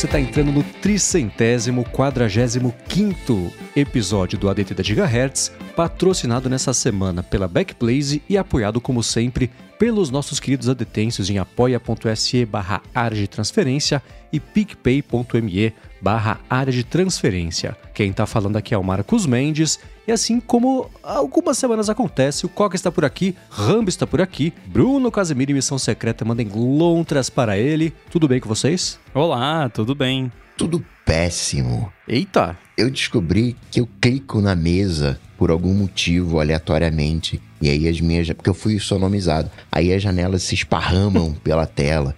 você está entrando no tricentésimo, quadragésimo quinto episódio do ADT da Gigahertz, patrocinado nessa semana pela Backblaze e apoiado, como sempre, pelos nossos queridos adetêncios em apoia.se barra transferência e picpay.me barra área de transferência. Quem está falando aqui é o Marcos Mendes, e assim como algumas semanas acontece, o Coca está por aqui, Rambo está por aqui, Bruno Casemiro e Missão Secreta mandem lontras para ele. Tudo bem com vocês? Olá, tudo bem. Tudo péssimo. Eita! Eu descobri que eu clico na mesa por algum motivo, aleatoriamente. E aí as minhas. Porque eu fui sonomizado. Aí as janelas se esparramam pela tela.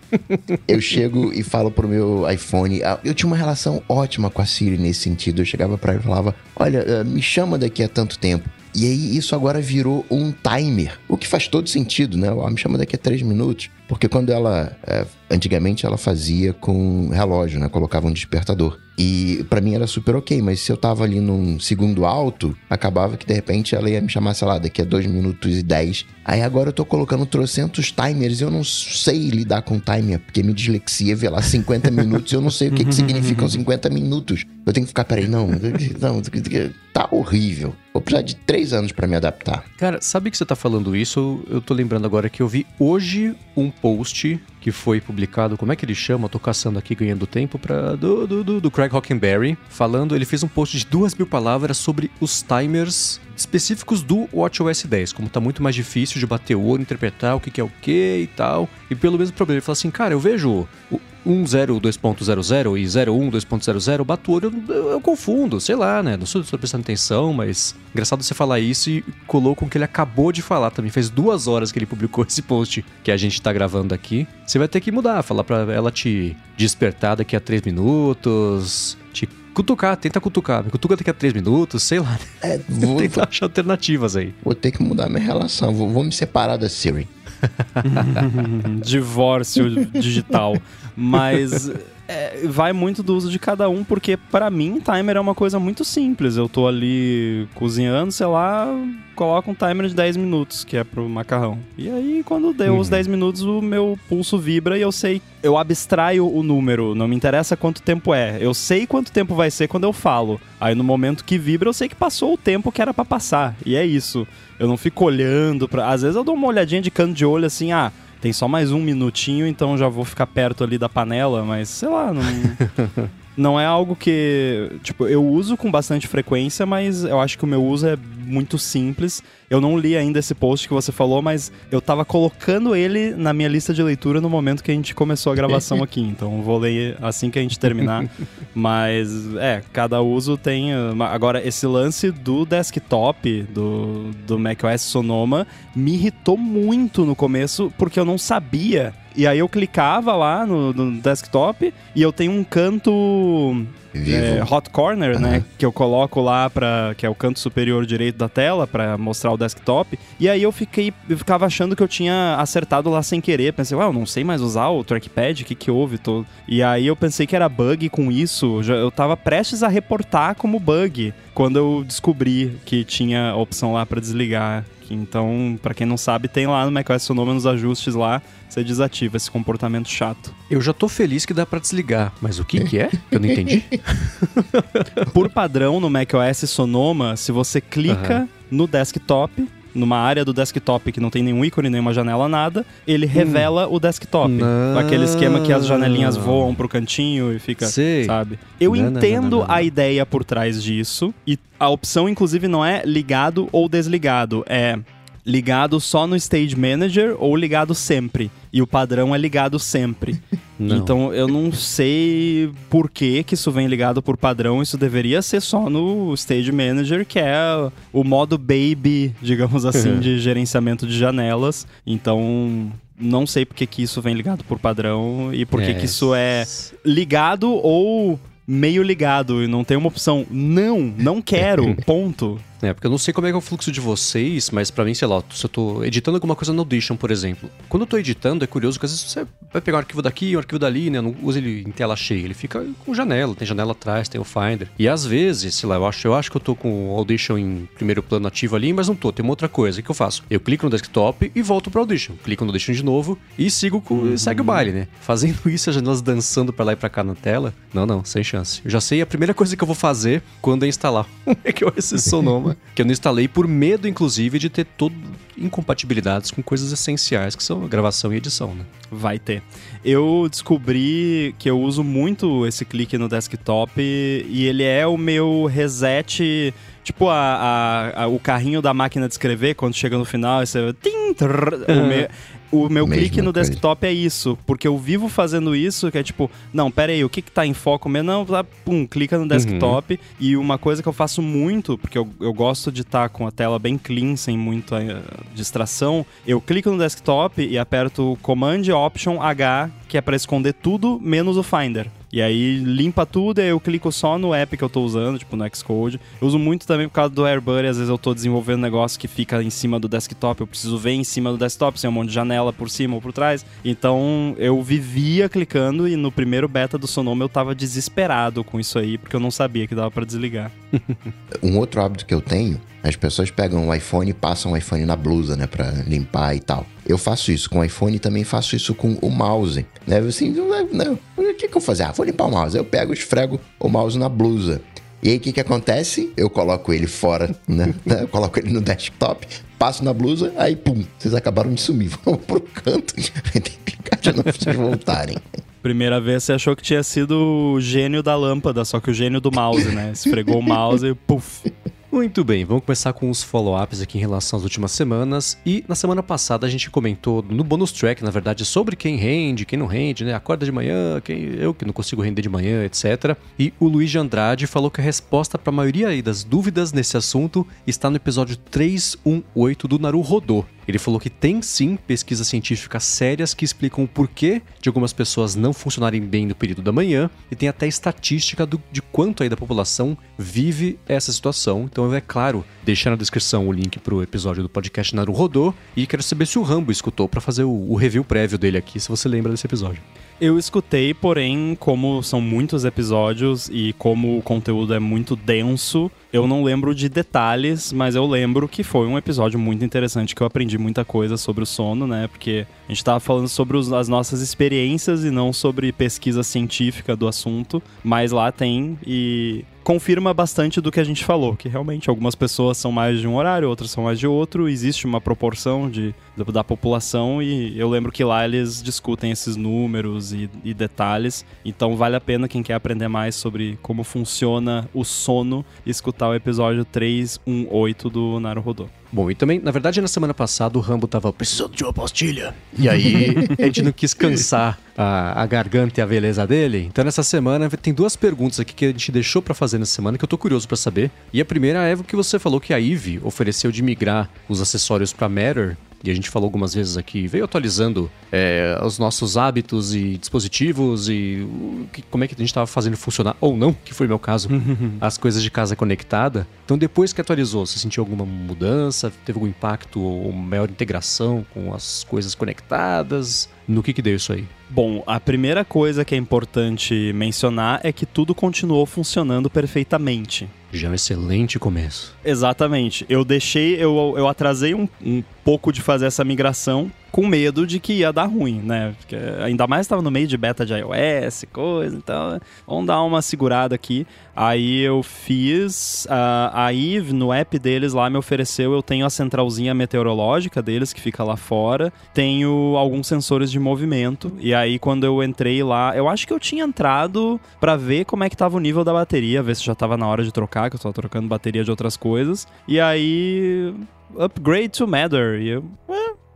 Eu chego e falo pro meu iPhone. Ah, eu tinha uma relação ótima com a Siri nesse sentido. Eu chegava pra ela e falava: Olha, ah, me chama daqui a tanto tempo. E aí isso agora virou um timer, o que faz todo sentido, né? Ela me chama daqui a três minutos, porque quando ela, é, antigamente ela fazia com relógio, né? Colocava um despertador. E para mim era super ok, mas se eu tava ali num segundo alto, acabava que de repente ela ia me chamar, sei lá, daqui a dois minutos e dez. Aí agora eu tô colocando trocentos timers e eu não sei lidar com timer, porque me dislexia vê lá 50 minutos e eu não sei o que, que significam 50 minutos. Eu tenho que ficar, peraí, não, não, tá horrível. Vou precisar de três anos para me adaptar. Cara, sabe que você tá falando isso? Eu tô lembrando agora que eu vi hoje um post que foi publicado, como é que ele chama? Tô caçando aqui, ganhando tempo, pra, do, do, do, do Craig Hockenberry, falando, ele fez um post de duas mil palavras sobre os timers específicos do WatchOS 10, como tá muito mais difícil de bater o olho, interpretar o que, que é o que e tal. E pelo mesmo problema, ele fala assim, cara, eu vejo 10 2.00 e 01 2.00, bato o olho, eu, eu, confundo, sei lá, né? Não estou prestando atenção, mas engraçado você falar isso e colou com o que ele acabou de falar também. Faz duas horas que ele publicou esse post que a gente tá gravando aqui. Você vai ter que mudar, falar pra ela te despertar daqui a 3 minutos, cutucar, tenta cutucar. Me cutuca daqui a 3 minutos, sei lá. É, vou, tenta achar alternativas aí. Vou ter que mudar minha relação, vou, vou me separar da Siri. Divórcio digital. Mas é, vai muito do uso de cada um, porque para mim timer é uma coisa muito simples. Eu tô ali cozinhando, sei lá, coloco um timer de 10 minutos, que é pro macarrão. E aí, quando deu uhum. os 10 minutos, o meu pulso vibra e eu sei. Eu abstraio o número, não me interessa quanto tempo é. Eu sei quanto tempo vai ser quando eu falo. Aí no momento que vibra, eu sei que passou o tempo que era para passar. E é isso. Eu não fico olhando pra. Às vezes eu dou uma olhadinha de canto de olho assim, ah tem só mais um minutinho, então já vou ficar perto ali da panela, mas sei lá, não. não é algo que. Tipo, eu uso com bastante frequência, mas eu acho que o meu uso é muito simples. Eu não li ainda esse post que você falou, mas eu tava colocando ele na minha lista de leitura no momento que a gente começou a gravação aqui. Então vou ler assim que a gente terminar. mas, é, cada uso tem. Agora, esse lance do desktop, do, do macOS Sonoma, me irritou muito no começo, porque eu não sabia e aí eu clicava lá no, no desktop e eu tenho um canto é, hot corner, uhum. né, que eu coloco lá para que é o canto superior direito da tela para mostrar o desktop. E aí eu fiquei eu ficava achando que eu tinha acertado lá sem querer, pensei, ué, eu não sei mais usar o trackpad, o que que houve todo. E aí eu pensei que era bug com isso, eu tava prestes a reportar como bug quando eu descobri que tinha a opção lá para desligar então, para quem não sabe, tem lá no macOS Sonoma nos ajustes lá, você desativa esse comportamento chato. Eu já tô feliz que dá para desligar, mas o que que é? Eu não entendi. Por padrão no macOS Sonoma, se você clica uhum. no desktop, numa área do desktop que não tem nenhum ícone, nenhuma janela, nada, ele hum. revela o desktop. Não. Aquele esquema que as janelinhas voam pro cantinho e fica, Sei. sabe? Eu não, entendo não, a ideia por trás disso e a opção inclusive não é ligado ou desligado, é ligado só no Stage Manager ou ligado sempre. E o padrão é ligado sempre. então eu não sei por que, que isso vem ligado por padrão. Isso deveria ser só no Stage Manager, que é o modo baby, digamos assim, de gerenciamento de janelas. Então não sei por que, que isso vem ligado por padrão e por que, é. que isso é ligado ou meio ligado e não tem uma opção não, não quero, ponto. É, porque eu não sei como é que é o fluxo de vocês, mas para mim, sei lá, se eu tô editando alguma coisa no Audition, por exemplo. Quando eu tô editando, é curioso que às vezes você vai pegar um arquivo daqui, um arquivo dali, né? Não usa ele em tela cheia, ele fica com janela, tem janela atrás, tem o Finder. E às vezes, sei lá, eu acho, eu acho que eu tô com o Audition em primeiro plano ativo ali, mas não tô, tem uma outra coisa. O que eu faço? Eu clico no desktop e volto pro Audition. Clico no Audition de novo e sigo com, uhum. segue o baile, né? Fazendo isso, as janelas dançando para lá e pra cá na tela. Não, não, sem chance. Eu já sei a primeira coisa que eu vou fazer quando eu instalar o macOS Sonoma, que eu não instalei por medo, inclusive, de ter todo incompatibilidades com coisas essenciais que são gravação e edição, né? Vai ter. Eu descobri que eu uso muito esse clique no desktop e ele é o meu reset Tipo a, a, a, o carrinho da máquina de escrever, quando chega no final, você. Uhum. O, meu, clique no desktop é isso. Porque eu vivo fazendo isso, que é tipo, não, pera aí, o que que tá em foco mesmo? Não, tá, pum, clica no desktop. Uhum. E uma coisa que eu faço muito, porque eu, eu gosto de estar tá com a tela bem clean, sem muita uh, distração, eu clico no desktop e aperto Command Option H, que é para esconder tudo, menos o Finder. E aí limpa tudo e eu clico só no app que eu tô usando, tipo no Xcode. Eu uso muito também por causa do AirBuddy, às vezes eu tô desenvolvendo um negócio que fica em cima do desktop, eu preciso ver em cima do desktop, sem um monte de janela por cima ou por trás. Então eu vivia clicando e no primeiro beta do Sonoma eu tava desesperado com isso aí, porque eu não sabia que dava para desligar. um outro hábito que eu tenho as pessoas pegam o iPhone e passam o iPhone na blusa, né, para limpar e tal. Eu faço isso com o iPhone e também faço isso com o mouse. Né? Assim, não, o que, que eu vou fazer? Ah, vou limpar o mouse. Eu pego, esfrego o mouse na blusa. E aí o que, que acontece? Eu coloco ele fora, né? Eu coloco ele no desktop, passo na blusa, aí pum, vocês acabaram de sumir. Vão pro canto. Tem que clicar de novo vocês voltarem. Primeira vez você achou que tinha sido o gênio da lâmpada, só que o gênio do mouse, né? Esfregou o mouse e puf. Muito bem, vamos começar com os follow-ups aqui em relação às últimas semanas. E na semana passada a gente comentou no bonus track, na verdade, sobre quem rende, quem não rende, né? Acorda de manhã, quem eu que não consigo render de manhã, etc. E o Luiz de Andrade falou que a resposta para a maioria das dúvidas nesse assunto está no episódio 318 do Naru Rodô. Ele falou que tem sim pesquisas científicas sérias que explicam o porquê de algumas pessoas não funcionarem bem no período da manhã e tem até estatística do, de quanto aí da população vive essa situação. Então, é claro, deixar na descrição o link para o episódio do podcast Naru Rodô e quero saber se o Rambo escutou para fazer o, o review prévio dele aqui, se você lembra desse episódio. Eu escutei, porém, como são muitos episódios e como o conteúdo é muito denso, eu não lembro de detalhes, mas eu lembro que foi um episódio muito interessante que eu aprendi muita coisa sobre o sono, né? Porque a gente estava falando sobre os, as nossas experiências e não sobre pesquisa científica do assunto, mas lá tem e confirma bastante do que a gente falou, que realmente algumas pessoas são mais de um horário, outras são mais de outro, existe uma proporção de, da população e eu lembro que lá eles discutem esses números e, e detalhes, então vale a pena quem quer aprender mais sobre como funciona o sono escutar o episódio 318 do Naruhodô. Bom, e também, na verdade, na semana passada o Rambo tava precisando de uma pastilha. E aí a gente não quis cansar a, a garganta e a beleza dele. Então nessa semana tem duas perguntas aqui que a gente deixou para fazer nessa semana que eu tô curioso para saber. E a primeira é o que você falou que a Eve ofereceu de migrar os acessórios para Matter e a gente falou algumas vezes aqui, veio atualizando é, os nossos hábitos e dispositivos e o, que, como é que a gente estava fazendo funcionar, ou não, que foi meu caso, as coisas de casa conectada. Então, depois que atualizou, você sentiu alguma mudança? Teve algum impacto ou maior integração com as coisas conectadas? No que, que deu isso aí? Bom, a primeira coisa que é importante mencionar é que tudo continuou funcionando perfeitamente. Já é um excelente começo. Exatamente. Eu deixei, eu, eu atrasei um, um pouco de fazer essa migração com medo de que ia dar ruim, né? Porque ainda mais estava no meio de beta de iOS, coisa, então vamos dar uma segurada aqui. Aí eu fiz, uh, a Eve no app deles lá me ofereceu, eu tenho a centralzinha meteorológica deles que fica lá fora, tenho alguns sensores de movimento e aí quando eu entrei lá, eu acho que eu tinha entrado para ver como é que tava o nível da bateria, ver se já tava na hora de trocar, que eu tava trocando bateria de outras coisas. E aí upgrade to Matter. E eu,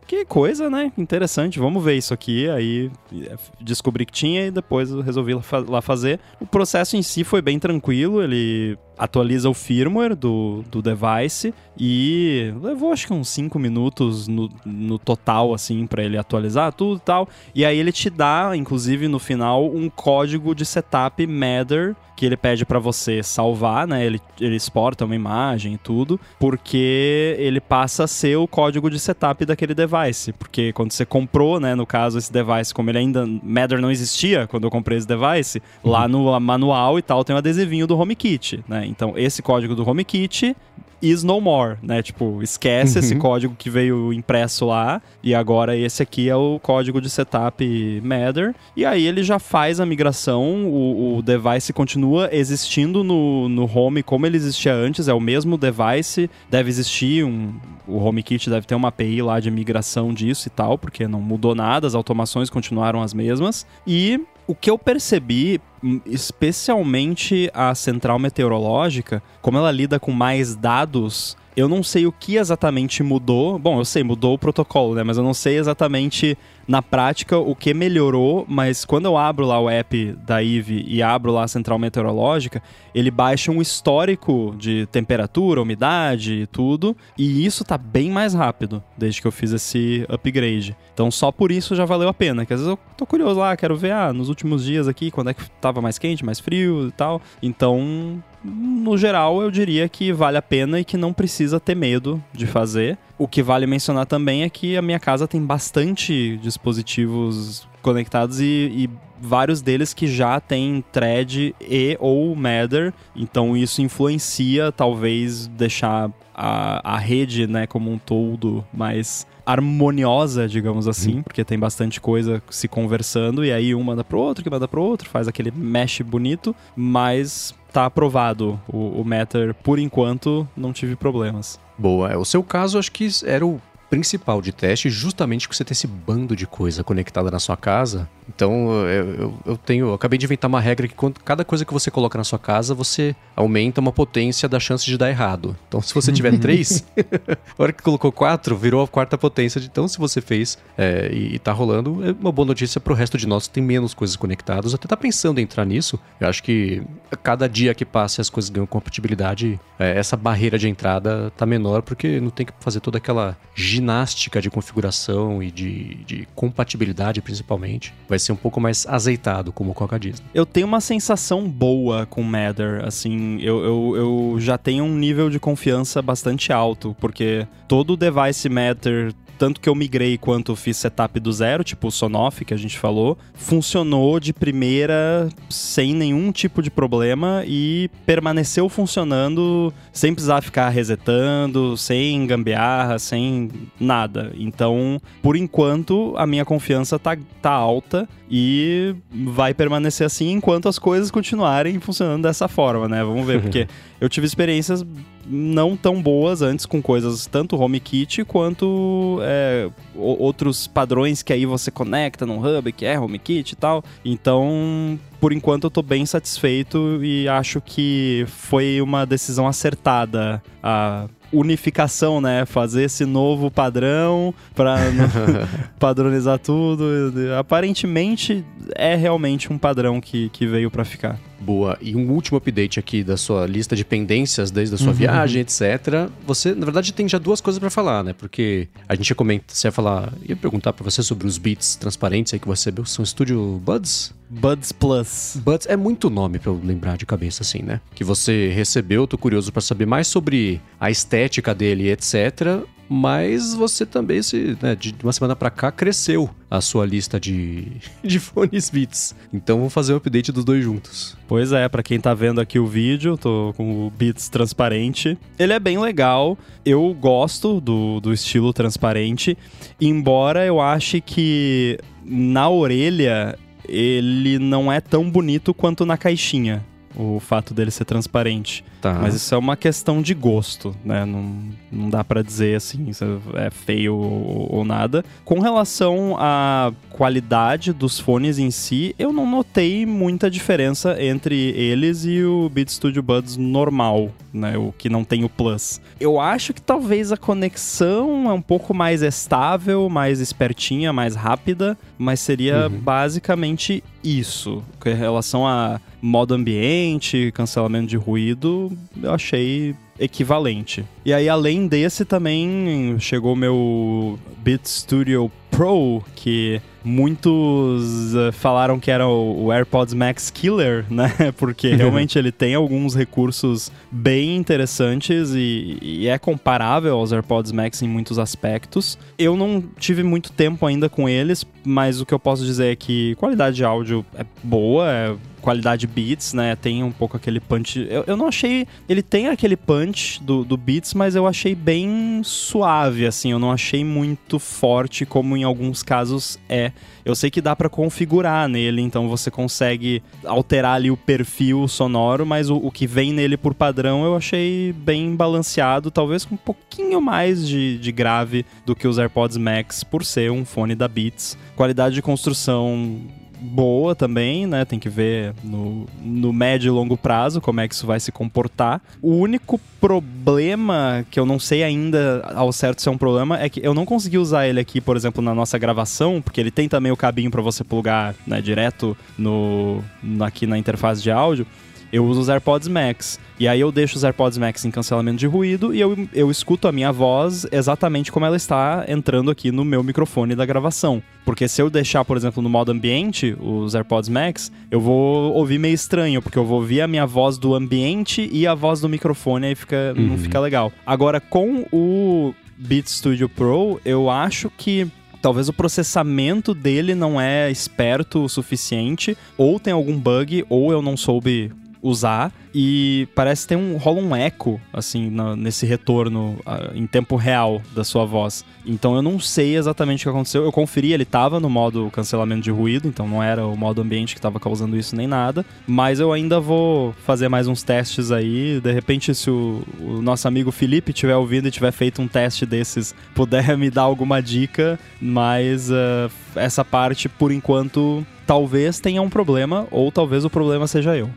que coisa, né? Interessante, vamos ver isso aqui. Aí é, descobri que tinha e depois resolvi lá fazer. O processo em si foi bem tranquilo, ele atualiza o firmware do, do device e levou acho que uns 5 minutos no, no total, assim, para ele atualizar tudo e tal. E aí ele te dá, inclusive no final, um código de setup Matter que ele pede para você salvar, né? Ele, ele exporta uma imagem e tudo, porque ele passa a ser o código de setup daquele device. Porque quando você comprou, né, no caso, esse device, como ele ainda. Matter não existia quando eu comprei esse device, uhum. lá no manual e tal tem um adesivinho do HomeKit, né? Então esse código do HomeKit is no more, né? Tipo, esquece uhum. esse código que veio impresso lá e agora esse aqui é o código de setup Matter. E aí ele já faz a migração, o, o device continua existindo no, no home como ele existia antes, é o mesmo device, deve existir um. O HomeKit deve ter uma API lá de migração disso e tal, porque não mudou nada, as automações continuaram as mesmas. E o que eu percebi, hum, especialmente a central meteorológica, como ela lida com mais dados, eu não sei o que exatamente mudou. Bom, eu sei, mudou o protocolo, né? Mas eu não sei exatamente na prática o que melhorou, mas quando eu abro lá o app da IVE e abro lá a central meteorológica, ele baixa um histórico de temperatura, umidade e tudo, e isso tá bem mais rápido desde que eu fiz esse upgrade. Então só por isso já valeu a pena, que às vezes eu tô curioso lá, quero ver, ah, nos últimos dias aqui, quando é que tava mais quente, mais frio e tal. Então, no geral, eu diria que vale a pena e que não precisa ter medo de fazer. O que vale mencionar também é que a minha casa tem bastante dispositivos conectados e, e vários deles que já têm thread e ou Matter, então isso influencia talvez deixar a, a rede, né, como um todo mais harmoniosa, digamos assim, uhum. porque tem bastante coisa se conversando e aí um manda pro outro, que manda pro outro, faz aquele mesh bonito, mas tá aprovado o, o Matter por enquanto, não tive problemas. Boa. É, o seu caso, acho que era o principal de teste, justamente porque você tem esse bando de coisa conectada na sua casa. Então, eu, eu, eu, tenho. Eu acabei de inventar uma regra que quando, cada coisa que você coloca na sua casa, você aumenta uma potência da chance de dar errado. Então, se você tiver três, a hora que colocou quatro, virou a quarta potência. Então, se você fez é, e, e tá rolando, é uma boa notícia pro resto de nós que tem menos coisas conectadas. Até tá pensando em entrar nisso. Eu acho que cada dia que passa as coisas ganham compatibilidade, é, essa barreira de entrada tá menor, porque não tem que fazer toda aquela ginástica de configuração e de, de compatibilidade, principalmente. Vai ser um pouco mais azeitado, como o Coca diz. Eu tenho uma sensação boa com Matter, assim, eu, eu, eu já tenho um nível de confiança bastante alto, porque todo device Matter tanto que eu migrei quanto fiz setup do zero, tipo o Sonoff que a gente falou, funcionou de primeira sem nenhum tipo de problema e permaneceu funcionando sem precisar ficar resetando, sem gambiarra, sem nada. Então, por enquanto, a minha confiança tá, tá alta e vai permanecer assim enquanto as coisas continuarem funcionando dessa forma, né? Vamos ver, porque eu tive experiências não tão boas antes com coisas tanto HomeKit quanto é, outros padrões que aí você conecta no hub, que é HomeKit e tal. Então, por enquanto eu tô bem satisfeito e acho que foi uma decisão acertada a unificação, né? Fazer esse novo padrão para padronizar tudo. Aparentemente é realmente um padrão que, que veio para ficar. Boa. E um último update aqui da sua lista de pendências desde a sua uhum. viagem, etc. Você, na verdade, tem já duas coisas para falar, né? Porque a gente ia comentar, você ia falar, ia perguntar para você sobre os beats transparentes aí que você recebeu. São Studio Buds? Buds Plus. Buds é muito nome para eu lembrar de cabeça assim, né? Que você recebeu, tô curioso para saber mais sobre a estética dele, etc mas você também, se, né, de uma semana para cá, cresceu a sua lista de, de fones Beats. Então vou fazer o um update dos dois juntos. Pois é, para quem tá vendo aqui o vídeo, tô com o Beats transparente. Ele é bem legal, eu gosto do, do estilo transparente, embora eu ache que na orelha ele não é tão bonito quanto na caixinha o fato dele ser transparente. Tá. Mas isso é uma questão de gosto, né? Não, não dá para dizer assim, se é feio ou, ou, nada. Com relação à qualidade dos fones em si, eu não notei muita diferença entre eles e o Beat Studio Buds normal, né? O que não tem o Plus. Eu acho que talvez a conexão é um pouco mais estável, mais espertinha, mais rápida, mas seria uhum. basicamente isso. Com relação a modo ambiente, cancelamento de ruído, eu achei equivalente. E aí, além desse, também chegou meu Beat Studio Pro, que muitos uh, falaram que era o, o, AirPods Max Killer, né? Porque realmente ele tem alguns recursos bem interessantes e, e, é comparável aos AirPods Max em muitos aspectos. Eu não tive muito tempo ainda com eles, mas o que eu posso dizer é que qualidade de áudio é boa, é qualidade Beats, né? Tem um pouco aquele punch. Eu, eu não achei. Ele tem aquele punch do, do Beats, mas eu achei bem suave, assim. Eu não achei muito forte, como em alguns casos é. Eu sei que dá para configurar nele, então você consegue alterar ali o perfil sonoro, mas o, o, que vem nele por padrão eu achei bem balanceado, talvez com um pouquinho mais de, de grave do que os AirPods Max, por ser um fone da Beats. Qualidade de construção boa também, né? Tem que ver no, no médio e longo prazo como é que isso vai se comportar. O único problema que eu não sei ainda ao certo se é um problema é que eu não consegui usar ele aqui, por exemplo, na nossa gravação, porque ele tem também o cabinho para você plugar, né, direto no aqui na interface de áudio eu uso os AirPods Max. E aí eu deixo os AirPods Max em cancelamento de ruído e eu, eu escuto a minha voz exatamente como ela está entrando aqui no meu microfone da gravação. Porque se eu deixar, por exemplo, no modo ambiente, os AirPods Max, eu vou ouvir meio estranho, porque eu vou ouvir a minha voz do ambiente e a voz do microfone, aí fica, uhum. não fica legal. Agora, com o Beat Studio Pro, eu acho que talvez o processamento dele não é esperto o suficiente, ou tem algum bug, ou eu não soube usar e parece ter um rola um eco assim nesse retorno uh, em tempo real da sua voz. Então eu não sei exatamente o que aconteceu. Eu conferi, ele estava no modo cancelamento de ruído, então não era o modo ambiente que estava causando isso nem nada, mas eu ainda vou fazer mais uns testes aí, de repente se o, o nosso amigo Felipe tiver ouvido e tiver feito um teste desses, puder me dar alguma dica, mas uh, essa parte por enquanto talvez tenha um problema ou talvez o problema seja eu.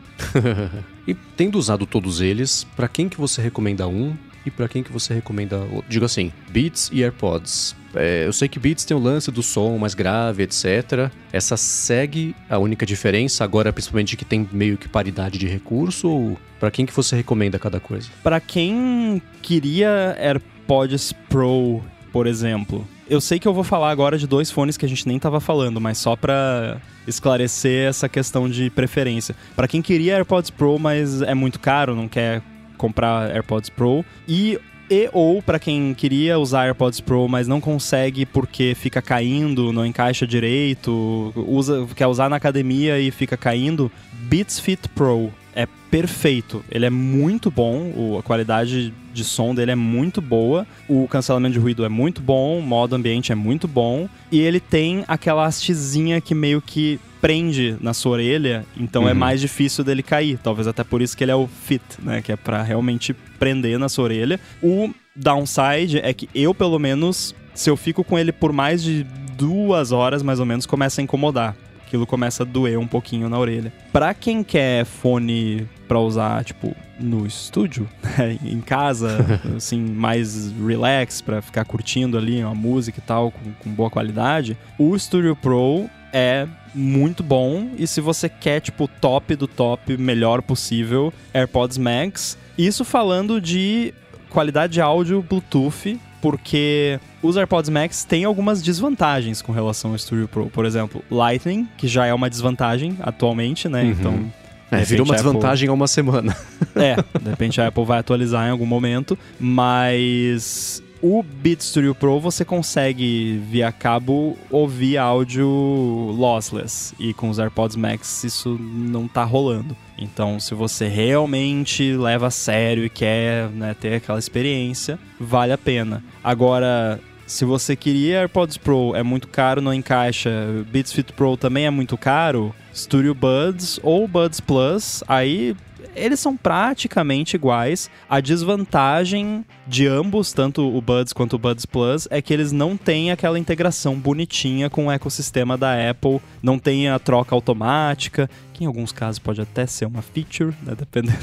e tendo usado todos eles, para quem que você recomenda um e para quem que você recomenda, digo assim, Beats e AirPods? É, eu sei que Beats tem o lance do som mais grave, etc. Essa segue a única diferença agora, principalmente que tem meio que paridade de recurso ou para quem que você recomenda cada coisa? Para quem queria AirPods Pro, por exemplo, eu sei que eu vou falar agora de dois fones que a gente nem tava falando, mas só pra esclarecer essa questão de preferência. Para quem queria AirPods Pro, mas é muito caro, não quer comprar AirPods Pro, e e ou para quem queria usar AirPods Pro, mas não consegue porque fica caindo, não encaixa direito, usa, quer usar na academia e fica caindo, Beats Fit Pro é perfeito. Ele é muito bom, o, a qualidade de som dele é muito boa, o cancelamento de ruído é muito bom, o modo ambiente é muito bom, e ele tem aquela hastezinha que meio que prende na sua orelha, então é uhum. é mais difícil dele cair. Talvez até por isso que ele é o fit, né? Que é para realmente prender na sua orelha. O downside é que eu, pelo menos, se eu fico com ele por mais de duas horas, mais ou menos, começa a incomodar aquilo começa a doer um pouquinho na orelha. Pra quem quer fone pra usar, tipo, no estúdio, né, em casa, assim, mais relax, pra ficar curtindo ali uma música e tal, com, com boa qualidade, o Studio Pro é muito bom. E se você quer, tipo, top do top, melhor possível, AirPods Max. Isso falando de qualidade de áudio Bluetooth porque os AirPods Max têm algumas desvantagens com relação ao Studio Pro. Por exemplo, Lightning, que já é uma desvantagem atualmente, né? Uhum. Então. É, virou uma desvantagem há uma semana. é, de repente a Apple vai atualizar em algum momento, mas o Beat Studio Pro você consegue via cabo ouvir áudio lossless e com os AirPods Max isso não tá rolando. Então, se você realmente leva a sério e quer né, ter aquela experiência, vale a pena. Agora, se você queria AirPods Pro, é muito caro, não encaixa. Beats Fit Pro também é muito caro. Studio Buds ou Buds Plus, aí eles são praticamente iguais. A desvantagem de ambos, tanto o Buds quanto o Buds Plus, é que eles não têm aquela integração bonitinha com o ecossistema da Apple, não tem a troca automática, que em alguns casos pode até ser uma feature, né? dependendo,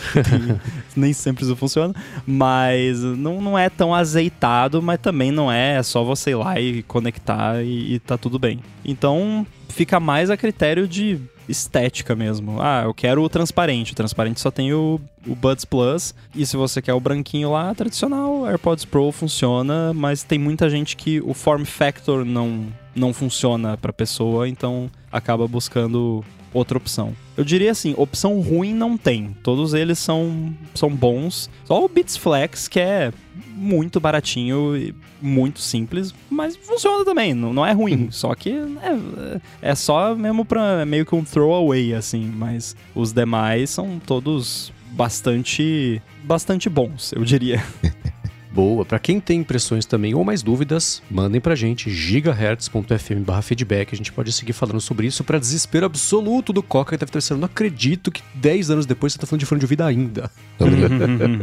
nem sempre isso funciona, mas não, não é tão azeitado, mas também não é, é só você ir lá e conectar e, e tá tudo bem. Então fica mais a critério de estética mesmo. Ah, eu quero o transparente. O transparente só tem o, o Buds Plus. E se você quer o branquinho lá, tradicional, AirPods Pro funciona, mas tem muita gente que o form factor não, não funciona pra pessoa, então acaba buscando outra opção. Eu diria assim, opção ruim não tem. Todos eles são, são bons. Só o Beats Flex, que é muito baratinho e muito simples, mas funciona também, não, não é ruim. Uhum. só que é, é só mesmo pra meio que um throwaway, assim. Mas os demais são todos bastante, bastante bons, eu diria. Boa. Pra quem tem impressões também ou mais dúvidas, mandem pra gente gigahertz.fm barra feedback. A gente pode seguir falando sobre isso pra desespero absoluto do Coca que deve estar não acredito que 10 anos depois você tá falando de fone de ouvido ainda.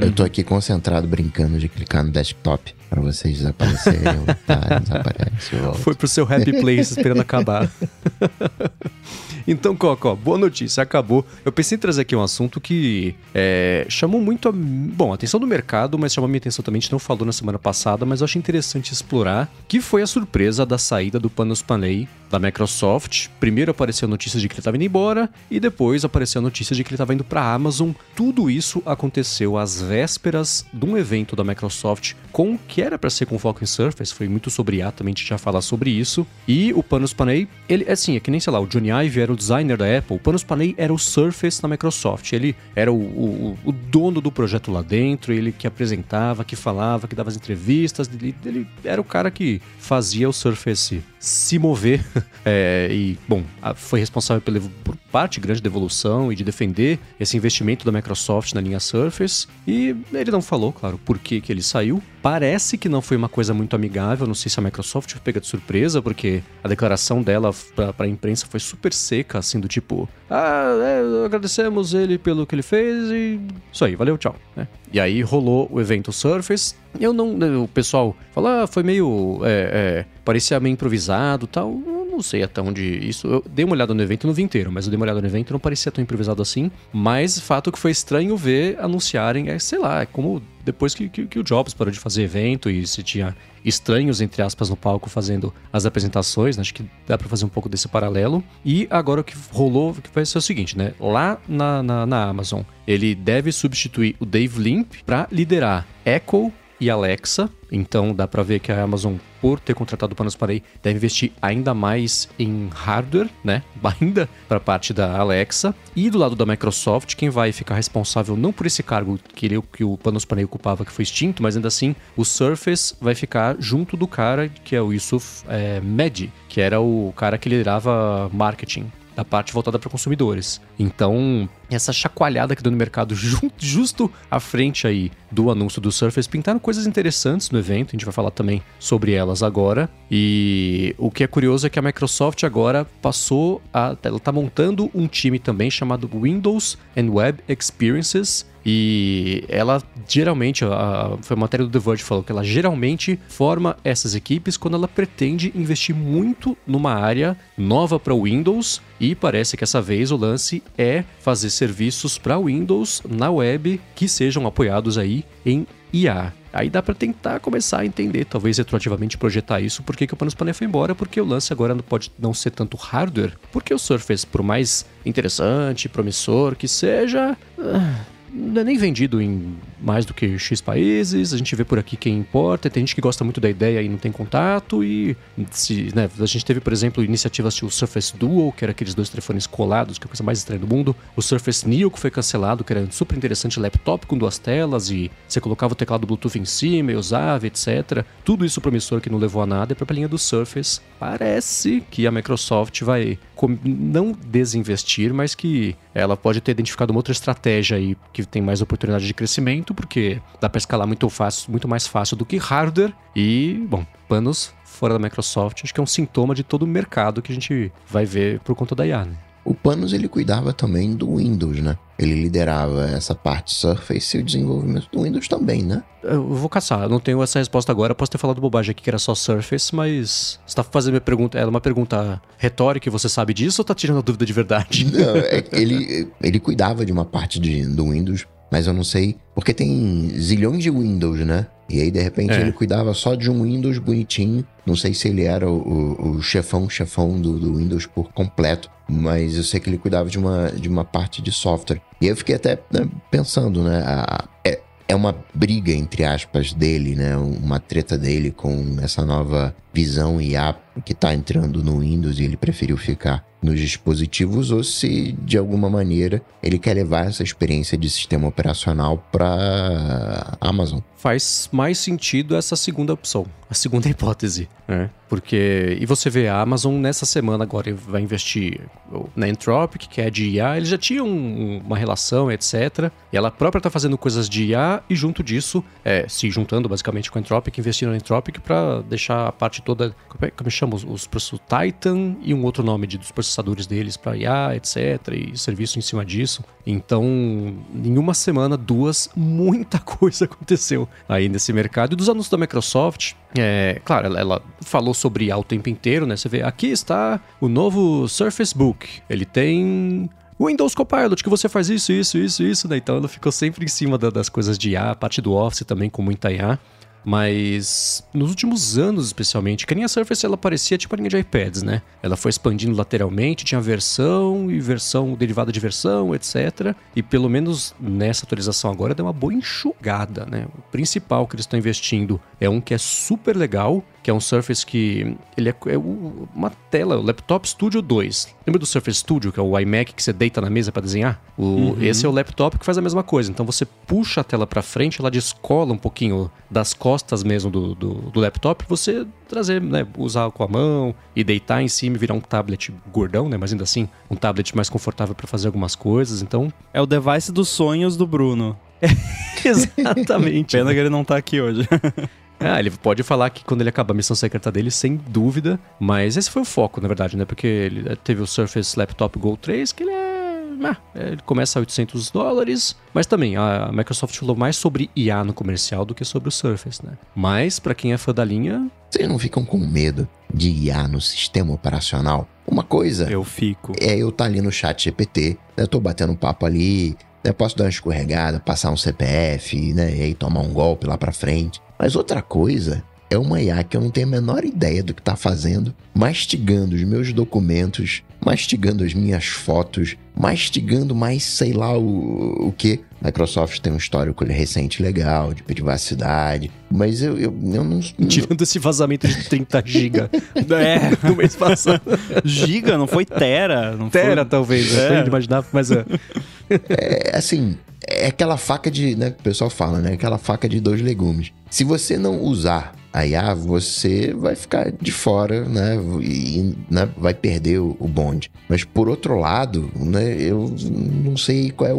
Eu tô aqui concentrado brincando de clicar no desktop pra vocês desaparecerem. tá, desaparece. Foi pro seu happy place esperando acabar. então, Coca, ó, boa notícia, acabou. Eu pensei em trazer aqui um assunto que é, chamou muito a, bom, a atenção do mercado, mas chamou a minha atenção também, a gente não falou na semana passada, mas eu achei interessante explorar, que foi a surpresa da saída do Panos Panay da Microsoft. Primeiro apareceu a notícia de que ele estava indo embora e depois apareceu a notícia de que ele estava indo para a Amazon. Tudo isso aconteceu às vésperas de um evento da Microsoft com que era para ser com foco em Surface, foi muito sobre IA, também a gente já falar sobre isso. E o Panos Panay, ele assim, é que nem sei lá, o Johnny Ive era o designer da Apple, o Panos Panay era o Surface na Microsoft. Ele era o, o, o dono do projeto lá dentro, ele que apresentava, que falava, que dava as entrevistas, ele, ele era o cara que fazia o Surface se mover é, e, bom, a- foi responsável pela, por parte grande da evolução e de defender esse investimento da Microsoft na linha Surface. E ele não falou, claro, por que, que ele saiu. Parece que não foi uma coisa muito amigável, não sei se a Microsoft pega de surpresa, porque a declaração dela pra, pra imprensa foi super seca, assim, do tipo: Ah, é, agradecemos ele pelo que ele fez e isso aí, valeu, tchau. né? E aí rolou o evento Surface. Eu não. O pessoal fala, ah, foi meio. é, é, parecia meio improvisado tal. Eu não sei até onde isso. Eu dei uma olhada no evento não vi inteiro, mas eu dei uma olhada no evento não parecia tão improvisado assim. Mas fato que foi estranho ver anunciarem, é, sei lá, é como depois que, que, que o Jobs parou de fazer evento e se tinha estranhos, entre aspas, no palco fazendo as apresentações, né? acho que dá pra fazer um pouco desse paralelo. E agora o que rolou que vai ser o seguinte, né? Lá na, na, na Amazon, ele deve substituir o Dave Limp pra liderar Echo e Alexa. Então dá pra ver que a Amazon, por ter contratado o Panos Panay, deve investir ainda mais em hardware, né? Ainda para parte da Alexa. E do lado da Microsoft, quem vai ficar responsável não por esse cargo que, ele, que o Panos Panay ocupava, que foi extinto, mas ainda assim o Surface vai ficar junto do cara que é o Yusuf é, Mehdi, que era o cara que liderava marketing da parte voltada para consumidores. Então, essa chacoalhada que deu no mercado ju- justo à frente aí do anúncio do Surface pintaram coisas interessantes no evento, a gente vai falar também sobre elas agora. E o que é curioso é que a Microsoft agora passou a ela tá montando um time também chamado Windows and Web Experiences e ela geralmente, a, foi a matéria do The Verge falou que ela geralmente forma essas equipes quando ela pretende investir muito numa área nova para Windows e parece que essa vez o lance é fazer serviços para Windows na web que sejam apoiados aí em IA. Aí dá para tentar começar a entender, talvez retroativamente projetar isso, por que o Panos Panay foi embora, porque o lance agora não pode não ser tanto hardware, porque o Surface, por mais interessante, promissor que seja, ah, não é nem vendido em mais do que X países, a gente vê por aqui quem importa, tem gente que gosta muito da ideia e não tem contato, e se, né, a gente teve, por exemplo, iniciativas tipo o Surface Duo, que era aqueles dois telefones colados, que é a coisa mais estranha do mundo, o Surface Neo, que foi cancelado, que era um super interessante laptop com duas telas, e você colocava o teclado Bluetooth em cima e usava, etc. Tudo isso promissor que não levou a nada, e a linha do Surface, parece que a Microsoft vai não desinvestir, mas que ela pode ter identificado uma outra estratégia aí que tem mais oportunidade de crescimento, porque dá para escalar muito fácil, muito mais fácil do que hardware. E, bom, panos fora da Microsoft, acho que é um sintoma de todo o mercado que a gente vai ver por conta da IA, né? O Panos ele cuidava também do Windows, né? Ele liderava essa parte Surface e o desenvolvimento do Windows também, né? Eu vou caçar, eu não tenho essa resposta agora, posso ter falado bobagem aqui que era só Surface, mas você tá fazendo minha pergunta, era uma pergunta retórica e você sabe disso ou tá tirando a dúvida de verdade? Não, é ele, ele cuidava de uma parte de, do Windows, mas eu não sei. Porque tem zilhões de Windows, né? E aí, de repente, É. ele cuidava só de um Windows bonitinho. Não sei se ele era o, o, o chefão, chefão do, do Windows por completo. Mas eu sei que ele cuidava de uma, de uma parte de software. E eu fiquei até né, pensando, né? a- é, é uma briga, entre aspas, dele, né? Uma treta dele com essa nova visão IA que tá entrando no Windows e ele preferiu ficar nos dispositivos ou se de alguma maneira ele quer levar essa experiência de sistema operacional para Amazon. Faz mais sentido essa segunda opção, a segunda hipótese, né? Porque, e você vê, a Amazon nessa semana agora vai investir na Anthropic, que é de IA, eles já tinham um- uma relação, etc. E ela própria tá fazendo coisas de IA e junto disso, é, se juntando basicamente com a Anthropic, investindo na Anthropic para deixar a parte toda, como é como chama, os, os processos Titan e um outro nome de, dos processadores deles para IA, etc. E serviço em cima disso. Então, em uma semana, duas, muita coisa aconteceu aí nesse mercado. E dos anúncios da Microsoft, é, claro, ela, ela falou sobre IA o tempo inteiro, né? Você vê, aqui está o novo Surface Book. Ele tem Windows Copilot, que você faz isso, isso, isso, isso, né? Então ela ficou sempre em cima da- das coisas de IA, a parte do Office também com muita IA. Mas nos últimos anos, especialmente, que a Surface ela parecia tipo a linha de iPads, né? Ela foi expandindo lateralmente, tinha versão e versão derivada de versão, etc. E pelo menos nessa atualização agora deu uma boa enxugada, né? O principal que eles estão investindo é um que é super legal, que é um Surface que ele é, é uma tela, o Laptop Studio 2. Lembra do Surface Studio, que é o iMac que você deita na mesa para desenhar? O, Esse é o laptop que faz a mesma coisa. Então você puxa a tela para frente, ela descola um pouquinho das costas mesmo do, do, do laptop, você trazer, né, usar com a mão e deitar em cima e virar um tablet gordão, né, mas ainda assim um tablet mais confortável para fazer algumas coisas. Então, É o device dos sonhos do Bruno. exatamente. Pena que ele não tá aqui hoje. Ah, ele pode falar que quando ele acabar a missão secreta dele, sem dúvida. Mas esse foi o foco, na verdade, né? Porque ele teve o Surface Laptop Go 3, que ele é. ah, ele começa a 800 dólares. Mas também, a Microsoft falou mais sobre IA no comercial do que sobre o Surface, né? Mas, pra quem é fã da linha, Vocês não ficam com medo de IA no sistema operacional? Uma coisa Eu fico. é eu estar ali no chat GPT, né? Tô batendo papo ali, né? Posso dar uma escorregada, passar um CPF, né? E aí tomar um golpe lá pra frente. Mas outra coisa é uma IA que eu não tenho a menor ideia do que tá fazendo, mastigando os meus documentos, mastigando as minhas fotos, mastigando mais sei lá o, o que. Microsoft tem um histórico recente legal de privacidade, mas eu, eu, eu não, tirando esse vazamento de 30 GB É, do mês passado. giga, não foi tera. Não Tera, foi... talvez? É. Tô imaginar, mas é. é assim, é aquela faca de, né, que o pessoal fala, né, aquela faca de dois legumes. Se você não usar a IA, você vai ficar de fora, né, e né, vai perder o, o bonde. Mas por outro lado, né, eu não sei qual é o,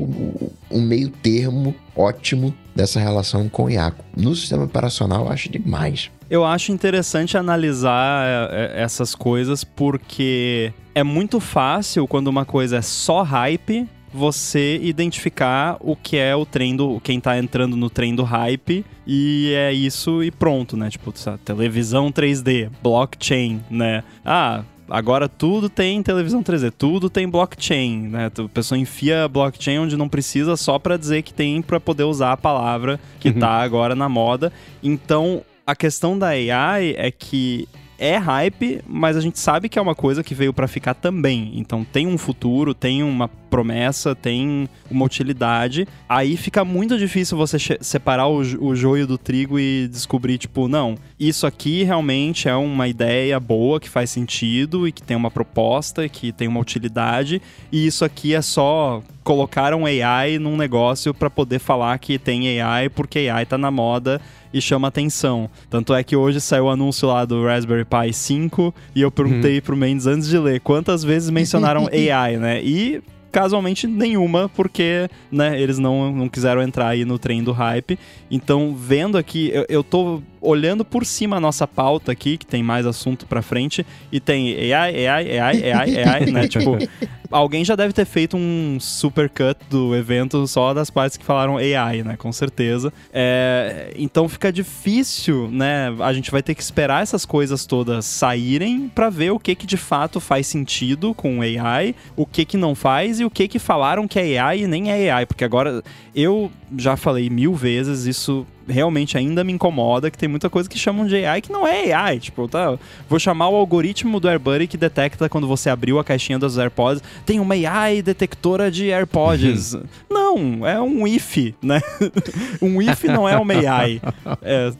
o- meio termo ótimo dessa relação com o IA. No sistema operacional, eu acho demais. Eu acho interessante analisar é, é, essas coisas porque é muito fácil quando uma coisa é só hype você identificar o que é o trem do. quem tá entrando no trem do hype e é isso e pronto, né? Tipo, sabe, televisão 3D, blockchain, né? Ah. Agora tudo tem televisão 3D, tudo tem blockchain, né? A pessoa enfia blockchain onde não precisa só pra dizer que tem pra poder usar a palavra que Uhum. tá agora na moda. Então, a questão da AI é que é hype, mas a gente sabe que é uma coisa que veio pra ficar também. Então tem um futuro, tem uma promessa, tem uma utilidade. Aí fica muito difícil você separar o, o joio do trigo e descobrir, tipo, não, isso aqui realmente é uma ideia boa, que faz sentido e que tem uma proposta, que tem uma utilidade, e isso aqui é só colocaram AI num negócio pra poder falar que tem AI porque AI tá na moda e chama atenção. Tanto é que hoje saiu o anúncio lá do Raspberry Pi 5 e eu perguntei pro Mendes antes de ler quantas vezes mencionaram AI, né? E casualmente nenhuma, porque, né, eles não, não quiseram entrar aí no trem do hype. Então, vendo aqui, eu, eu tô olhando por cima a nossa pauta aqui, que tem mais assunto pra frente, e tem AI, AI, AI, AI, AI, né? Tipo, alguém já deve ter feito um super cut do evento só das partes que falaram AI, né? Com certeza. É, então fica difícil, né? A gente vai ter que esperar essas coisas todas saírem pra ver o que que de fato faz sentido com AI, o que que não faz e o que que falaram que é AI e nem é AI, porque agora eu já falei mil vezes, isso realmente ainda me incomoda, que tem muita coisa que chamam de AI que não é AI. Tipo, tá, vou chamar o algoritmo do AirBuddy que detecta quando você abriu a caixinha dos AirPods. Tem uma AI detectora de AirPods. Uhum. não, é um if, né? um if não é uma AI. É,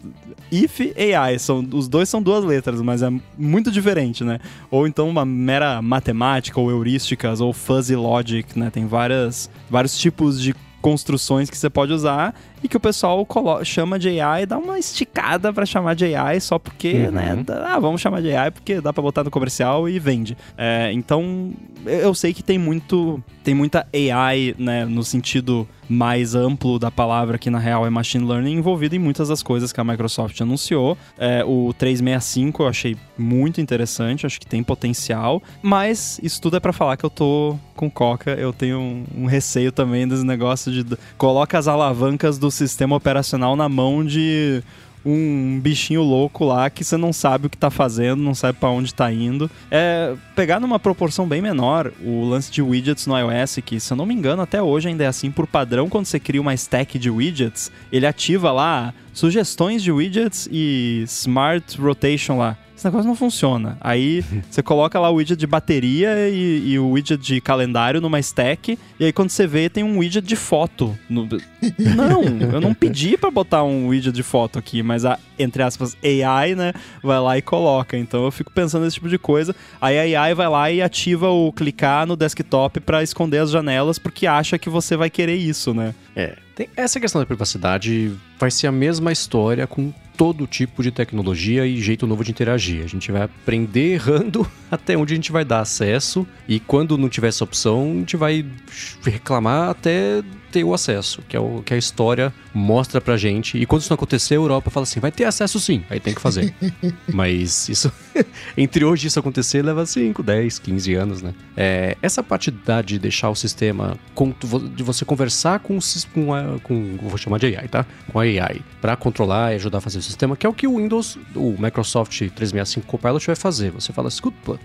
if AI, são, os dois são duas letras, mas é muito diferente, né? Ou então uma mera matemática, ou heurísticas, ou fuzzy logic, né? Tem várias, vários tipos de construções que você pode usar e que o pessoal chama de AI, dá uma esticada para chamar de AI só porque, uhum. né? Ah, vamos chamar de AI porque dá para botar no comercial e vende. É, então, eu sei que tem muito, tem muita AI, né, no sentido mais amplo da palavra, que na real é machine learning, envolvido em muitas das coisas que a Microsoft anunciou. É, o 365 eu achei muito interessante, acho que tem potencial, mas isso tudo é para falar que eu tô com coca, eu tenho um, um receio também desse negócio de coloca as alavancas do sistema operacional na mão de um bichinho louco lá que você não sabe o que tá fazendo, não sabe para onde tá indo. É pegar numa proporção bem menor o lance de widgets no iOS, que se eu não me engano até hoje ainda é assim por padrão, quando você cria uma stack de widgets, ele ativa lá sugestões de widgets e smart rotation lá esse negócio não funciona. Aí você coloca lá o widget de bateria e, e, o widget de calendário numa stack, e aí quando você vê, tem um widget de foto. No... Não, eu não pedi para botar um widget de foto aqui, mas a, entre aspas, AI, né, vai lá e coloca. Então eu fico pensando nesse tipo de coisa. Aí a AI vai lá e ativa o clicar no desktop para esconder as janelas, porque acha que você vai querer isso, né? É. Tem essa questão da privacidade vai ser a mesma história com todo tipo de tecnologia e jeito novo de interagir. A gente vai aprender errando até onde a gente vai dar acesso e quando não tiver essa opção, a gente vai reclamar até ter o acesso, que é o que a história mostra pra gente. E quando isso não acontecer, a Europa fala assim: vai ter acesso sim, aí tem que fazer. Mas isso, entre hoje isso acontecer, leva 5, 10, 15 anos, né? É, essa parte da, de deixar o sistema, de você conversar com, com, a, com, vou chamar de AI, tá? Com a AI, para controlar e ajudar a fazer o sistema, que é o que o Windows, o Microsoft 365 Copilot vai fazer. Você fala, escuta,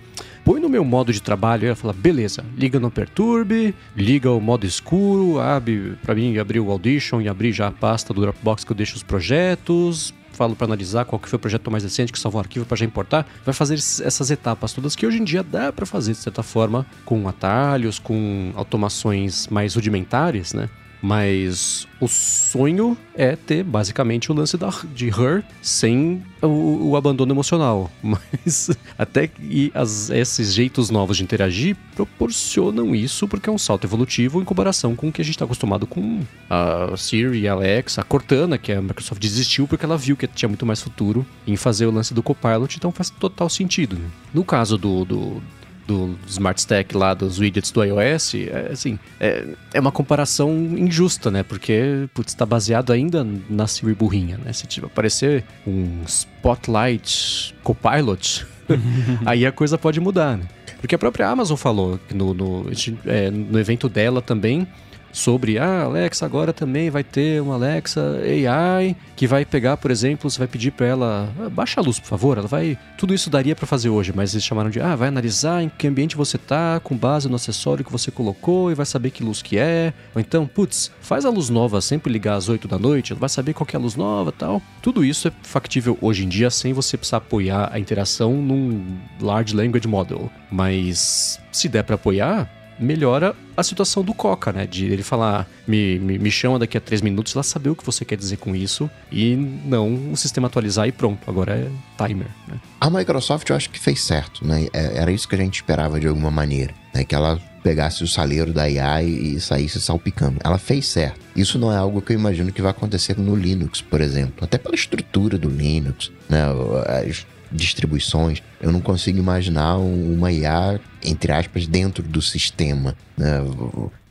põe no meu modo de trabalho, ela fala, beleza, liga no Perturbe, liga o modo escuro, abre para mim abrir o Audition e abrir já a pasta do Dropbox que eu deixo os projetos, falo para analisar qual que foi o projeto mais recente que salvou o arquivo para já importar, vai fazer essas etapas todas que hoje em dia dá para fazer de certa forma com atalhos, com automações mais rudimentares, né? Mas o sonho é ter basicamente o lance da, de Her sem o, o abandono emocional. Mas até que as, esses jeitos novos de interagir proporcionam isso porque é um salto evolutivo em comparação com o que a gente está acostumado com a Siri, a Alexa, a Cortana, que a Microsoft desistiu porque ela viu que tinha muito mais futuro em fazer o lance do Copilot, então faz total sentido. Né? No caso do, do do Smart Stack lá dos widgets do iOS, é, assim, é, é uma comparação injusta, né? Porque, putz, tá baseado ainda na Siri burrinha, né? Se tipo, aparecer um Spotlight Copilot, aí a coisa pode mudar, né? Porque a própria Amazon falou no, no, é, no evento dela também sobre ah, Alexa agora também vai ter uma Alexa AI que vai pegar, por exemplo, você vai pedir para ela ah, baixa a luz, por favor. Ela vai, tudo isso daria para fazer hoje, mas eles chamaram de ah, vai analisar em que ambiente você tá, com base no acessório que você colocou e vai saber que luz que é. Ou então, putz, faz a luz nova sempre ligar às 8 da noite, vai saber qual é a luz nova, tal. Tudo isso é factível hoje em dia sem você precisar apoiar a interação num large language model. Mas se der para apoiar, melhora a situação do Coca, né? De ele falar, me, me, me chama daqui a três minutos, ela saber o que você quer dizer com isso e não o sistema atualizar e pronto, agora é timer, né? A Microsoft eu acho que fez certo, né? É, era isso que a gente esperava de alguma maneira, né? Que ela pegasse o saleiro da AI e saísse salpicando. Ela fez certo. Isso não é algo que eu imagino que vai acontecer no Linux, por exemplo. Até pela estrutura do Linux, né? As distribuições, eu não consigo imaginar uma IA, entre aspas, dentro do sistema. Né?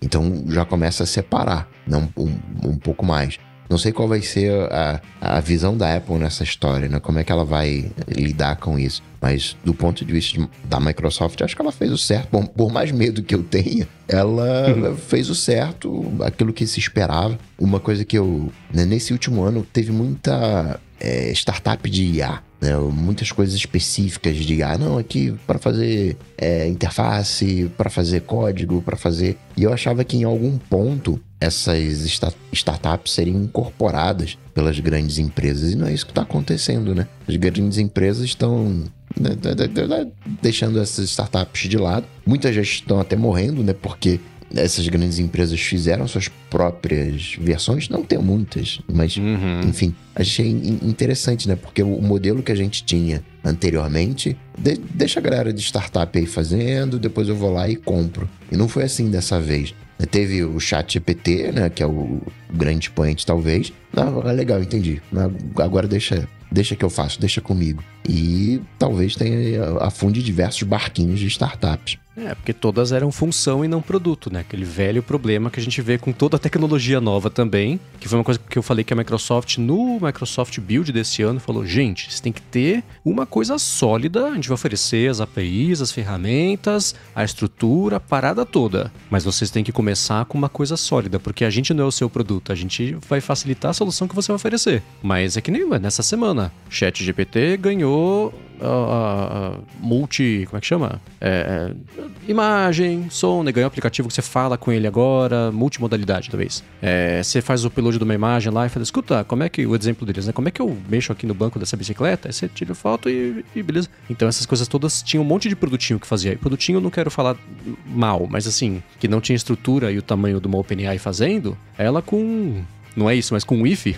Então já começa a separar né? um, um, um pouco mais. Não sei qual vai ser a, a visão da Apple nessa história, né? Como é que ela vai lidar com isso. Mas do ponto de vista da Microsoft, acho que ela fez o certo. Bom, por mais medo que eu tenha, ela fez o certo, aquilo que se esperava. Uma coisa que eu, né, nesse último ano, teve muita é, startup de IA né? Muitas coisas específicas de, ah, não, aqui para fazer é, interface, para fazer código, para fazer. E eu achava que em algum ponto essas sta- startups seriam incorporadas pelas grandes empresas. E não é isso que está acontecendo, né? As grandes empresas estão né, de- de- de- deixando essas startups de lado. Muitas já estão até morrendo, né? Porque essas grandes empresas fizeram suas próprias versões. Não tem muitas, mas Uhum. enfim, achei in- interessante, né? Porque o modelo que a gente tinha anteriormente, de- deixa a galera de startup aí fazendo, depois eu vou lá e compro. E não foi assim dessa vez. Teve o chat GPT, né? Que é o grande expoente, talvez. Não, é legal, entendi. Agora deixa, deixa que eu faço, deixa comigo. E talvez tenha afunde diversos barquinhos de startups. É, porque todas eram função e não produto, né? Aquele velho problema que a gente vê com toda a tecnologia nova também, que foi uma coisa que eu falei que a Microsoft, no Microsoft Build desse ano, falou: gente, você tem que ter uma coisa sólida, a gente vai oferecer as APIs, as ferramentas, a estrutura, a parada toda. Mas vocês têm que começar com uma coisa sólida, porque a gente não é o seu produto, a gente vai facilitar a solução que você vai oferecer. Mas é que nem nessa semana, ChatGPT ganhou a multi. Como é que chama? É, é, imagem, som, né? Ganhou um aplicativo que você fala com ele agora, multimodalidade, talvez. É, você faz o upload de uma imagem lá e fala: escuta, como é que. O exemplo deles, né? Como é que eu mexo aqui no banco dessa bicicleta? Aí você tira foto e, e beleza. Então essas coisas todas tinham um monte de produtinho que fazia. E produtinho não quero falar mal, mas assim, que não tinha estrutura e o tamanho de uma OpenAI fazendo, ela com não é isso, mas com o IF.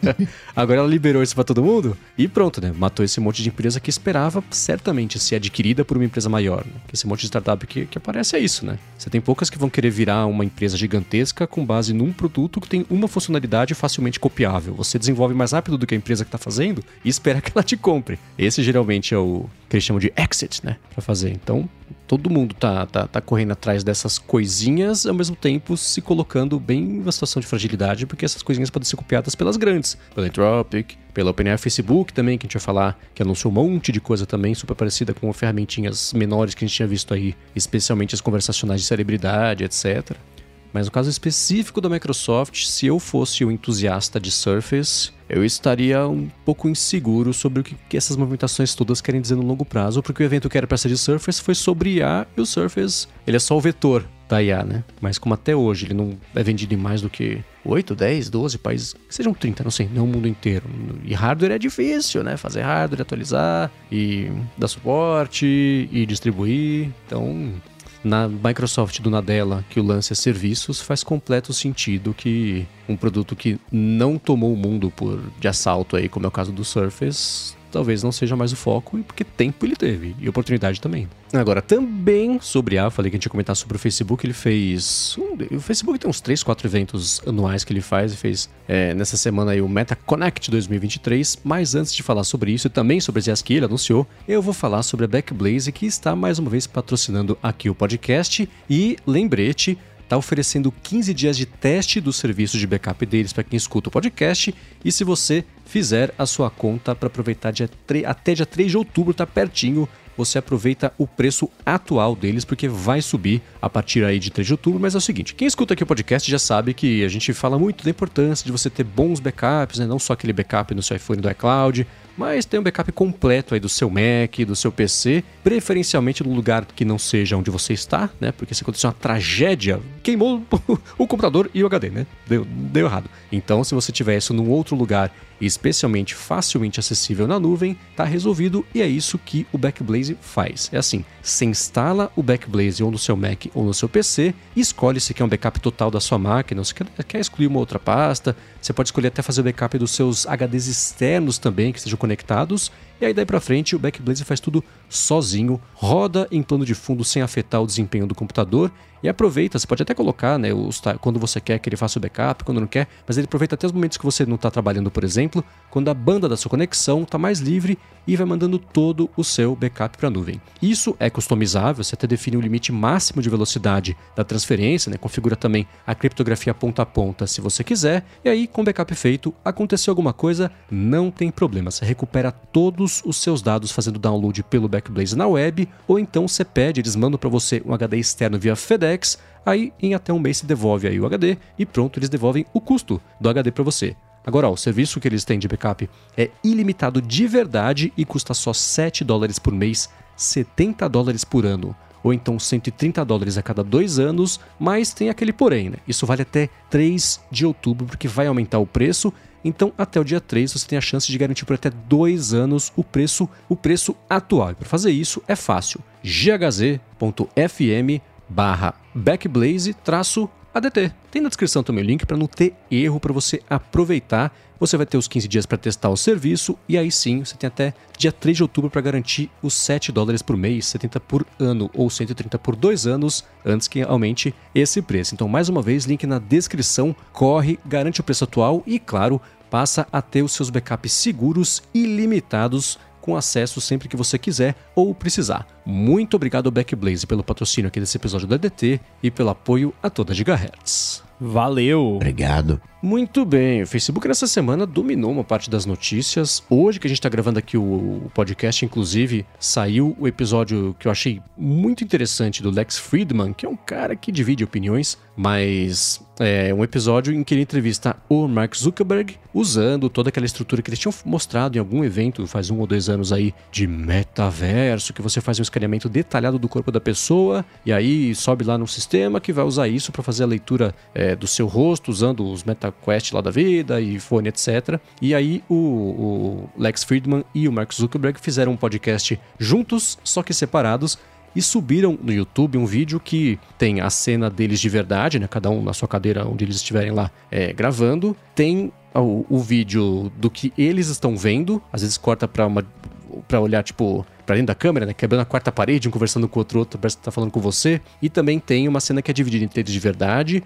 Agora ela liberou isso pra todo mundo e pronto, né? Matou esse monte de empresa que esperava certamente ser adquirida por uma empresa maior. Né? Esse monte de startup que, que aparece é isso, né? Você tem poucas que vão querer virar uma empresa gigantesca com base num produto que tem uma funcionalidade facilmente copiável. Você desenvolve mais rápido do que a empresa que tá fazendo e espera que ela te compre. Esse geralmente é o que eles chamam de exit, né? Pra fazer. Então, todo mundo tá, tá, tá correndo atrás dessas coisinhas, ao mesmo tempo se colocando bem numa situação de fragilidade, porque essas coisinhas podem ser copiadas pelas grandes, pela Anthropic, pela OpenAI Facebook também, que a gente vai falar, que anunciou um monte de coisa também, super parecida com ferramentinhas menores que a gente tinha visto aí, especialmente as conversacionais de celebridade, etc. Mas no caso específico da Microsoft, se eu fosse um entusiasta de Surface, eu estaria um pouco inseguro sobre o que, que essas movimentações todas querem dizer no longo prazo, porque o evento que era para ser de Surface foi sobre IA e o Surface, ele é só o vetor da IA, né? Mas como até hoje ele não é vendido em mais do que 8, 10, 12 países, que sejam 30, não sei, não o mundo inteiro. E hardware é difícil, né? Fazer hardware, atualizar e dar suporte e distribuir. Então, na Microsoft do Nadella, que o lance é serviços, faz completo sentido que um produto que não tomou o mundo por de assalto aí, como é o caso do Surface, talvez não seja mais o foco, e porque tempo ele teve, e oportunidade também. Agora, também sobre a, falei que a gente ia comentar sobre o Facebook, ele fez. um- o Facebook tem uns 3, 4 eventos anuais que ele faz, e fez é, nessa semana aí o Meta Connect 2023. Mas antes de falar sobre isso e também sobre as IAs que ele anunciou, eu vou falar sobre a Backblaze, que está mais uma vez patrocinando aqui o podcast. E lembrete, está oferecendo 15 dias de teste do serviço de backup deles para quem escuta o podcast. E se você fizer a sua conta para aproveitar dia tre- até dia 3 de outubro, tá pertinho, você aproveita o preço atual deles, porque vai subir a partir aí de 3 de outubro. Mas é o seguinte: quem escuta aqui o podcast já sabe que a gente fala muito da importância de você ter bons backups, né? não só aquele backup no seu iPhone do iCloud, mas tem um backup completo aí do seu Mac, do seu PC, preferencialmente no lugar que não seja onde você está, né? Porque se acontecer uma tragédia, queimou o computador e o HD, né? Deu, deu errado. Então, se você tiver isso num outro lugar, especialmente facilmente acessível na nuvem, tá resolvido e é isso que o Backblaze faz. É assim, você instala o Backblaze ou no seu Mac ou no seu PC, escolhe se quer um backup total da sua máquina, ou se quer, quer excluir uma outra pasta, você pode escolher até fazer o backup dos seus HDs externos também, que estejam conectados, e aí daí pra frente o Backblaze faz tudo sozinho, roda em plano de fundo sem afetar o desempenho do computador e aproveita, você pode até colocar, né, os, quando você quer que ele faça o backup, quando não quer, mas ele aproveita até os momentos que você não está trabalhando, por exemplo, quando a banda da sua conexão está mais livre e vai mandando todo o seu backup para a nuvem. Isso é customizável, você até define o limite máximo de velocidade da transferência, né, configura também a criptografia ponta a ponta se você quiser, e aí com o backup feito, aconteceu alguma coisa, não tem problema, você recupera todos os seus dados fazendo download pelo Backblaze na web, ou então você pede, eles mandam para você um HD externo via FedEx, aí em até um mês se devolve aí o HD e pronto, eles devolvem o custo do HD para você. Agora, ó, o serviço que eles têm de backup é ilimitado de verdade e custa só 7 dólares por mês, 70 dólares por ano. ou então 130 dólares a cada dois anos, mas tem aquele porém, né? Isso vale até 3 de outubro, porque vai aumentar o preço então, até o dia 3, você tem a chance de garantir por até dois anos o preço, o preço atual. E para fazer isso é fácil. ghz.fm barra backblaze ADT. Tem na descrição também o link para não ter erro para você aproveitar. Você vai ter os 15 dias para testar o serviço e aí sim você tem até dia 3 de outubro para garantir os 7 dólares por mês, 70 por ano ou 130 por dois anos antes que aumente esse preço. Então, mais uma vez, link na descrição. Corre, garante o preço atual e, claro, passa a ter os seus backups seguros e limitados com acesso sempre que você quiser ou precisar. Muito obrigado Backblaze pelo patrocínio aqui desse episódio do EDT e pelo apoio a toda Gigahertz. Valeu! Obrigado. Muito bem, o Facebook nessa semana dominou uma parte das notícias. Hoje que a gente está gravando aqui o podcast, inclusive, saiu o episódio que eu achei muito interessante do Lex Friedman, que é um cara que divide opiniões, mas é um episódio em que ele entrevista o Mark Zuckerberg usando toda aquela estrutura que eles tinham mostrado em algum evento faz um ou dois anos aí de metaverso, que você faz um escaneamento detalhado do corpo da pessoa e aí sobe lá no sistema que vai usar isso para fazer a leitura é, do seu rosto usando os meta Quest lá da vida, e iPhone, etc. E aí o, o Lex Friedman e o Mark Zuckerberg fizeram um podcast juntos, só que separados, e subiram no YouTube um vídeo que tem a cena deles de verdade, né? Cada um na sua cadeira onde eles estiverem lá é, gravando. Tem o, o, vídeo do que eles estão vendo, às vezes corta para uma para olhar tipo pra dentro da câmera, né? Quebrando a quarta parede, um conversando com o outro, outro tá falando com você. E também tem uma cena que é dividida entre eles de verdade,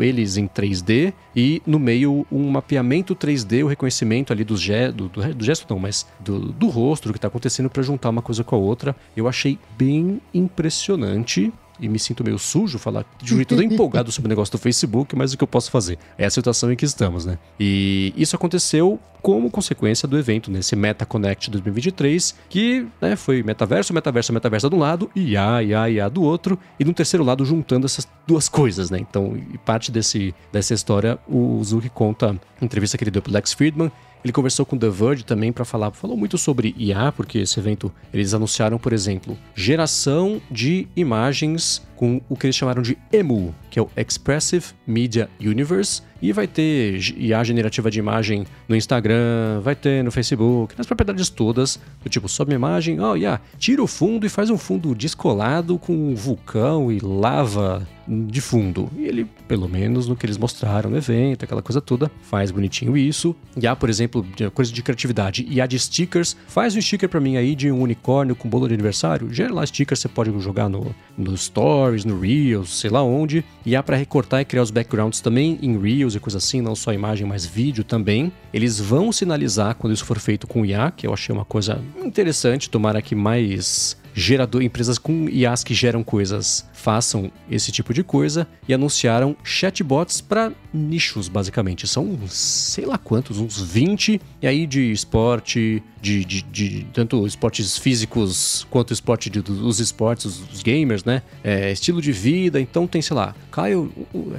eles em 3D e no meio um mapeamento 3D, o reconhecimento ali do, ge do, do, do gesto, não, mas do, do rosto, do que tá acontecendo para juntar uma coisa com a outra. Eu achei bem impressionante e me sinto meio sujo falar de um jeito todo empolgado sobre o negócio do Facebook, mas o que eu posso fazer? É a situação em que estamos, né? E isso aconteceu como consequência do evento, nesse Meta Connect 2023, que né, foi metaverso, metaverso, metaverso de um lado, e IA, IA, IA do outro, e no terceiro lado juntando essas duas coisas, né? Então, parte desse, dessa história, o Zuki conta, entrevista que ele deu pro Lex Friedman, ele conversou com The Verge também para falar, falou muito sobre IA, porque esse evento eles anunciaram, por exemplo, geração de imagens com o que eles chamaram de EMU, que é o Expressive Media Universe, e vai ter IA generativa de imagem no Instagram, vai ter no Facebook, nas propriedades todas, do tipo, sobe imagem, oh, yeah, tira o fundo e faz um fundo descolado com vulcão e lava de fundo. E ele, pelo menos no que eles mostraram no evento, aquela coisa toda, faz bonitinho isso. Há, por exemplo, coisa de criatividade. Há de stickers. Faz um sticker para mim aí de um unicórnio com bolo de aniversário. Gera lá stickers, você pode jogar no, no Stories, no Reels, sei lá onde. E há para recortar e criar os backgrounds também em Reels e coisa assim, não só imagem, mas vídeo também. Eles vão sinalizar quando isso for feito com IA, que eu achei uma coisa interessante. Tomara que mais gerador, empresas com IAs que geram coisas façam esse tipo de coisa e anunciaram chatbots para nichos, basicamente. São sei lá quantos, uns 20, e aí de esporte, de, de, de tanto esportes físicos quanto esporte de, dos esportes, os, gamers, né? É, estilo de vida, então tem, sei lá, Kyle,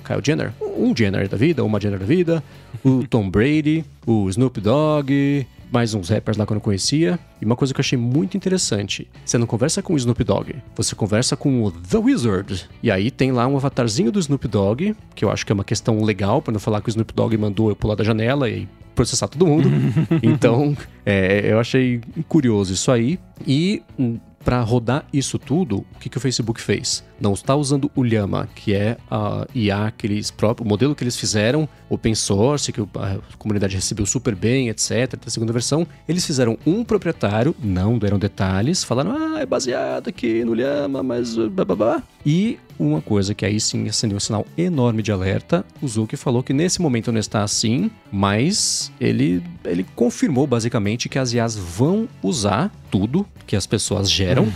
Kyle Jenner, um Jenner da vida, uma Jenner da vida, o Tom Brady, o Snoop Dogg, mais uns rappers lá que eu não conhecia. E uma coisa que eu achei muito interessante: você não conversa com o Snoop Dogg, você conversa com o The Wizard. E aí tem lá um avatarzinho do Snoop Dogg, que eu acho que é uma questão legal, para não falar que o Snoop Dogg mandou eu pular da janela e processar todo mundo. então, é, eu achei curioso isso aí. E hum, para rodar isso tudo, o que, que o Facebook fez? Não está usando o Llama, que é a IA que eles próprio, o modelo que eles fizeram, open source, que a comunidade recebeu super bem, etc. A segunda versão, eles fizeram um proprietário, não deram detalhes, falaram, ah, é baseado aqui no Llama, mas bababá. E uma coisa que aí sim acendeu um sinal enorme de alerta, o Zuki falou que nesse momento não está assim, mas ele, ele confirmou basicamente que as IAs vão usar tudo que as pessoas geram,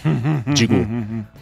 digo,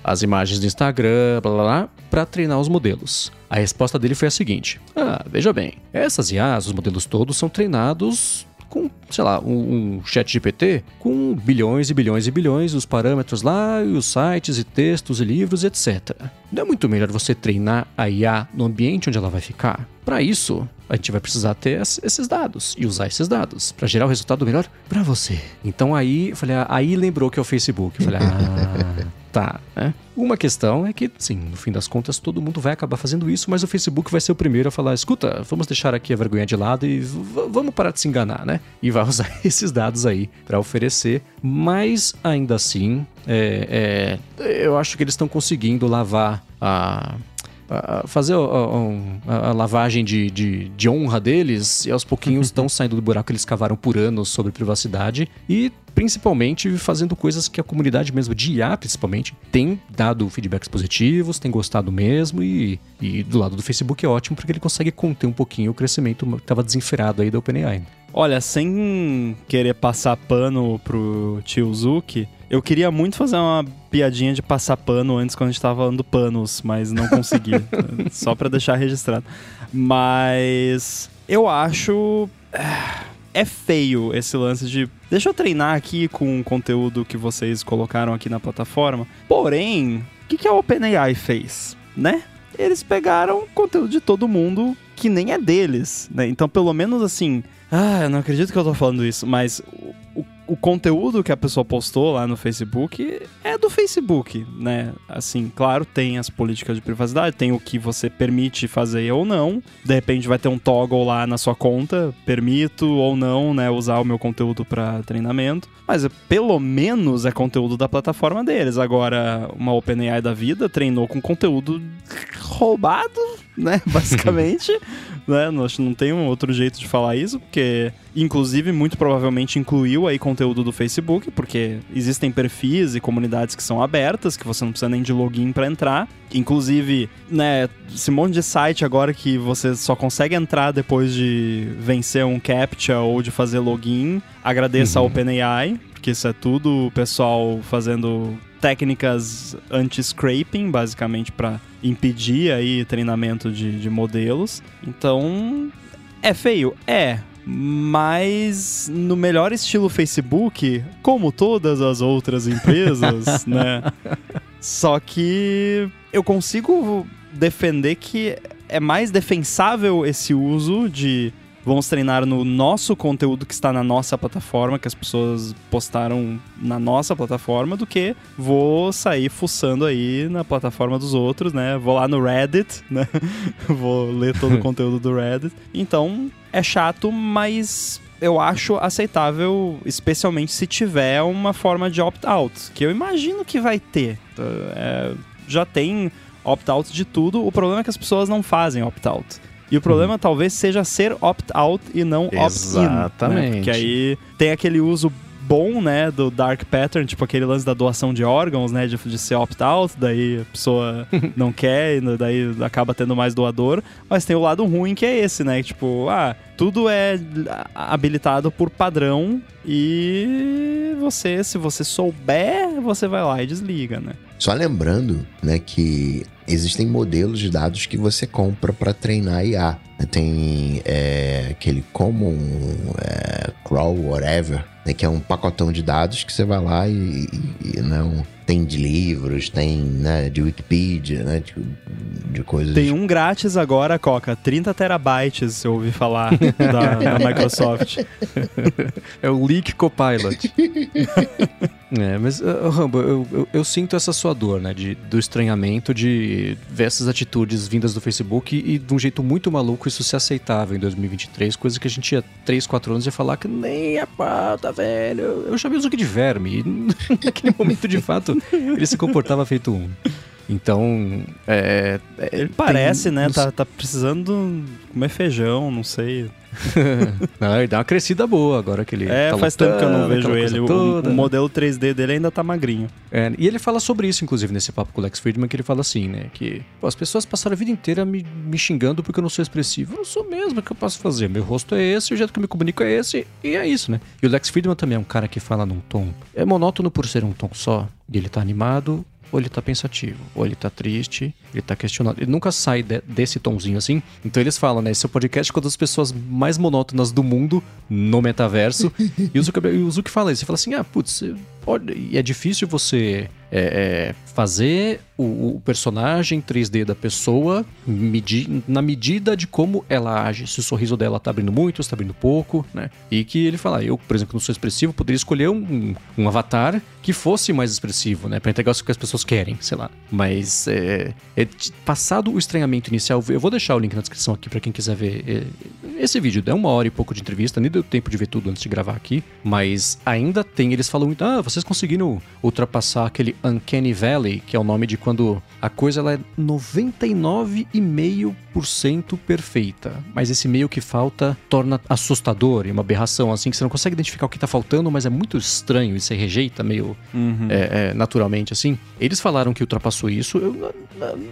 as imagens do Instagram, blá blá blá, para treinar os modelos. A resposta dele foi a seguinte: Ah, veja bem, essas IAs, os modelos todos são treinados com, sei lá, um, um chat GPT com bilhões e bilhões e bilhões, os parâmetros lá, e os sites e textos e livros, etc. Não é muito melhor você treinar a IA no ambiente onde ela vai ficar? Para isso, a gente vai precisar ter esses dados e usar esses dados para gerar o resultado melhor para você. Então aí, eu falei, ah, aí lembrou que é o Facebook. Eu falei, ah, Tá, né? Uma questão é que, sim, no fim das contas, todo mundo vai acabar fazendo isso, mas o Facebook vai ser o primeiro a falar: escuta, vamos deixar aqui a vergonha de lado e vamos parar de se enganar, né? E vai usar esses dados aí para oferecer, mas ainda assim, é, é, eu acho que eles estão conseguindo lavar a fazer a, a, a lavagem de, de, de, honra deles e aos pouquinhos estão saindo do buraco que eles cavaram por anos sobre privacidade e principalmente fazendo coisas que a comunidade mesmo de IA, principalmente, tem dado feedbacks positivos, tem gostado mesmo e, e do lado do Facebook é ótimo porque ele consegue conter um pouquinho o crescimento que estava desenferado aí da OpenAI. Olha, sem querer passar pano pro tio Zuki, eu queria muito fazer uma piadinha de passar pano antes quando a gente tava falando panos, mas não consegui. só para deixar registrado. Mas eu acho. Eh, é feio esse lance de. Deixa eu treinar aqui com o conteúdo que vocês colocaram aqui na plataforma. Porém, o que, que a OpenAI fez? Né? Eles pegaram conteúdo de todo mundo que nem é deles, né? Então, pelo menos assim. Ah, eu não acredito que eu tô falando isso, mas o, o conteúdo que a pessoa postou lá no Facebook é do Facebook, né? Assim, claro, tem as políticas de privacidade, tem o que você permite fazer ou não. De repente vai ter um toggle lá na sua conta, permito ou não, né, usar o meu conteúdo para treinamento. Mas pelo menos é conteúdo da plataforma deles. Agora, uma OpenAI da vida treinou com conteúdo roubado, né, basicamente. né? Não, não tem um outro jeito de falar isso, porque inclusive muito provavelmente incluiu aí conteúdo do Facebook, porque existem perfis e comunidades que são abertas, que você não precisa nem de login para entrar. Inclusive, né, esse monte de site agora que você só consegue entrar depois de vencer um captcha ou de fazer login. Agradeça uhum. a OpenAI, porque isso é tudo o pessoal fazendo técnicas anti-scraping, basicamente para impedir aí treinamento de, de modelos. Então, é feio? É. Mas no melhor estilo Facebook, como todas as outras empresas, né? Só que eu consigo defender que é mais defensável esse uso de Vamos treinar no nosso conteúdo que está na nossa plataforma, que as pessoas postaram na nossa plataforma, do que vou sair fuçando aí na plataforma dos outros, né? Vou lá no Reddit, né? vou ler todo o conteúdo do Reddit. Então, é chato, mas eu acho aceitável, especialmente se tiver uma forma de opt-out, que eu imagino que vai ter. É, já tem opt-out de tudo, o problema é que as pessoas não fazem opt-out. E o problema uhum. talvez seja ser opt-out e não opt-in. Né? Exatamente. Né? Porque aí tem aquele uso bom, né, do dark pattern, tipo aquele lance da doação de órgãos, né, de, de ser opt-out, daí a pessoa não quer, e daí acaba tendo mais doador. Mas tem o lado ruim que é esse, né, tipo, ah, tudo é habilitado por padrão e você, se você souber, você vai lá e desliga, né. Só lembrando, né, que existem modelos de dados que você compra para treinar IA. Tem é, aquele Common é, Crawl, whatever, né, que é um pacotão de dados que você vai lá e, e, e não tem de livros, tem né, de Wikipedia, né, de, de coisas. Tem um grátis agora, Coca, 30 terabytes, eu ouvi falar da, da Microsoft. é o Leak Copilot. é, mas, uh, Rambo, eu, eu, eu, sinto essa sua dor, né, de, do estranhamento de ver essas atitudes vindas do Facebook e, e de um jeito muito maluco isso ser aceitável em 2023, coisa que a gente tinha 3, 4 anos ia falar que nem a pauta, velho. Eu chamei o Zuki de verme. E naquele momento, de fato, ele se comportava feito um. Então, é, é, Ele parece, tem, né? Tá, tá precisando comer feijão, não sei. não, ele dá uma crescida boa agora que ele. É, tá faz tempo que eu não vejo ele. O, o, modelo 3D dele ainda tá magrinho. É, e ele fala sobre isso, inclusive, nesse papo com o Lex Friedman, que ele fala assim, né? Que pô, as pessoas passaram a vida inteira me, me xingando porque eu não sou expressivo. Eu não sou mesmo, o que eu posso fazer? Meu rosto é esse, o jeito que eu me comunico é esse, e é isso, né? E o Lex Friedman também é um cara que fala num tom. É monótono por ser um tom só. E ele tá animado, ou ele tá pensativo, ou ele tá triste, ele tá questionando. Ele nunca sai de, desse tomzinho assim. Então eles falam, né? Esse é o podcast com das pessoas mais monótonas do mundo no metaverso. e o Zuki fala isso. Ele fala assim: ah, putz, pode, é difícil você é, é, fazer o, o, personagem 3D da pessoa na medida de como ela age. Se o sorriso dela tá abrindo muito, se tá abrindo pouco, né? E que ele fala, eu, por exemplo, não sou expressivo, poderia escolher um, um avatar que fosse mais expressivo, né? Pra entregar o que as pessoas querem, sei lá. Mas é, é, passado o estranhamento inicial, eu vou deixar o link na descrição aqui para quem quiser ver é, esse vídeo. É uma hora e pouco de entrevista, nem deu tempo de ver tudo antes de gravar aqui, mas ainda tem, eles falam muito, ah, vocês conseguiram ultrapassar aquele Uncanny Valley, que é o nome de quando a coisa ela é 99,5% perfeita, mas esse meio que falta torna assustador e uma aberração, assim, que você não consegue identificar o que tá faltando, mas é muito estranho e você rejeita meio uhum. é, é, naturalmente, assim. Eles falaram que ultrapassou isso. Eu,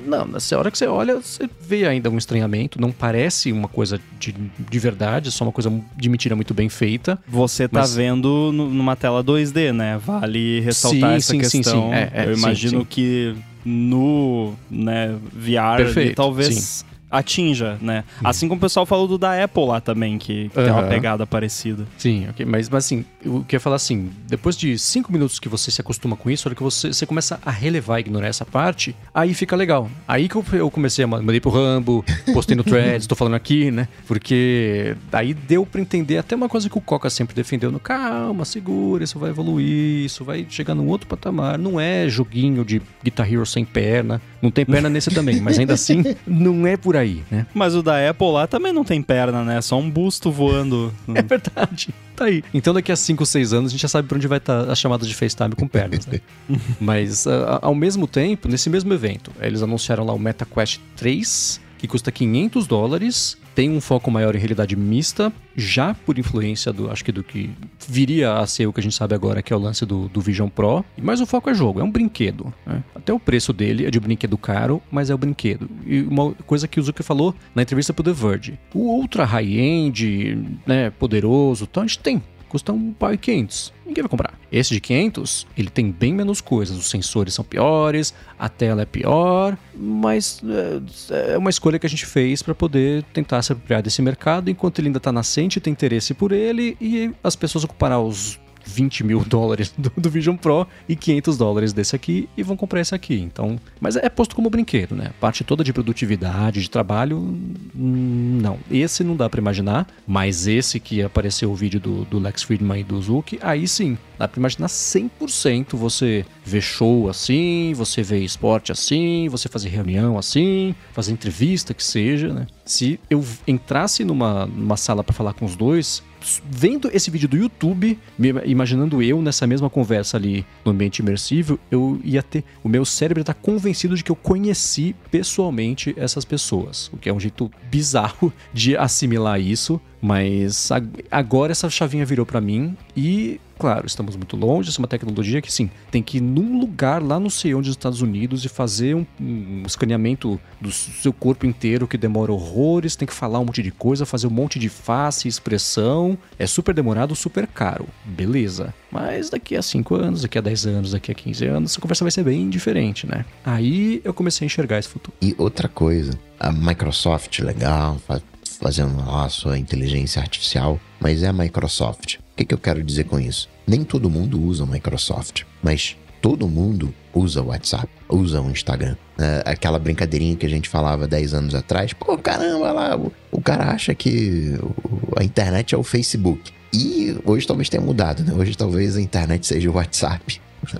não, nessa hora que você olha, você vê ainda um estranhamento, não parece uma coisa de, de verdade, é só uma coisa de mentira muito bem feita. Você tá mas... vendo numa tela 2D, né? Vale ressaltar sim, essa sim, questão. Sim, sim. É, é, eu imagino que no né, VR Perfeito, talvez atinja, né? Uhum. Assim como o pessoal falou do da Apple lá também, que, que uhum. tem uma pegada parecida. Sim, ok. Mas, mas assim, eu queria falar assim, depois de cinco minutos que você se acostuma com isso, hora que você, você começa a relevar e ignorar essa parte, aí fica legal. Aí que eu, eu comecei a mandei pro Rambo, postei no Threads, tô falando aqui, né? Porque aí deu para entender até uma coisa que o Coca sempre defendeu, no calma, segura, isso vai evoluir, isso vai chegar num outro patamar. Não é joguinho de Guitar Hero sem perna, não tem perna nesse também, mas ainda assim, não é por aí, né? Mas o da Apple lá também não tem perna, né? Só um busto voando. é verdade. Tá aí. Então daqui a 5, 6 anos a gente já sabe pra onde vai estar tá a chamada de FaceTime com pernas, né? mas ao mesmo tempo, nesse mesmo evento, eles anunciaram lá o MetaQuest 3, que custa 500 dólares tem um foco maior em realidade mista, já por influência do, acho que do que viria a ser o que a gente sabe agora, que é o lance do, do Vision Pro. Mas o foco é jogo, é um brinquedo. Né? Até o preço dele é de brinquedo caro, mas é o brinquedo. E uma coisa que o Zuki falou na entrevista pro The Verge. O ultra high-end, né, poderoso, então a gente tem custa um pau e 500. Ninguém vai comprar. Esse de 500, ele tem bem menos coisas. Os sensores são piores, a tela é pior, mas é, é uma escolha que a gente fez para poder tentar se apropriar desse mercado enquanto ele ainda está nascente, tem interesse por ele e as pessoas ocuparão os 20 mil dólares do, do, Vision Pro e 500 dólares desse aqui e vão comprar esse aqui. Então, mas é posto como brinquedo, né? parte toda de produtividade, de trabalho, hum, não. Esse não dá para imaginar, mas esse que apareceu o vídeo do, do Lex Friedman e do Zuki, aí sim, dá para imaginar 100% você ver show assim, você ver esporte assim, você fazer reunião assim, fazer entrevista que seja, né? Se eu entrasse numa, numa sala para falar com os dois, vendo esse vídeo do YouTube, imaginando eu nessa mesma conversa ali no ambiente imersivo, eu ia ter. O meu cérebro está convencido de que eu conheci pessoalmente essas pessoas. O que é um jeito bizarro de assimilar isso. Mas agora essa chavinha virou para mim e Claro, estamos muito longe, essa é uma tecnologia que, sim, tem que ir num lugar lá no sei onde, dos Estados Unidos, e fazer um, um, escaneamento do seu corpo inteiro que demora horrores, tem que falar um monte de coisa, fazer um monte de face, expressão. É super demorado, super caro. Beleza. Mas daqui a 5 anos, daqui a 10 anos, daqui a 15 anos, a conversa vai ser bem diferente, né? Aí eu comecei a enxergar esse futuro. E outra coisa, a Microsoft, legal, fazendo a sua inteligência artificial, mas é a Microsoft. O que, que eu quero dizer com isso? Nem todo mundo usa o Microsoft, mas todo mundo usa o WhatsApp, usa o Instagram. É, aquela brincadeirinha que a gente falava 10 anos atrás, pô, caramba, lá, o, o cara acha que a internet é o Facebook. E hoje talvez tenha mudado, né? Hoje talvez a internet seja o WhatsApp.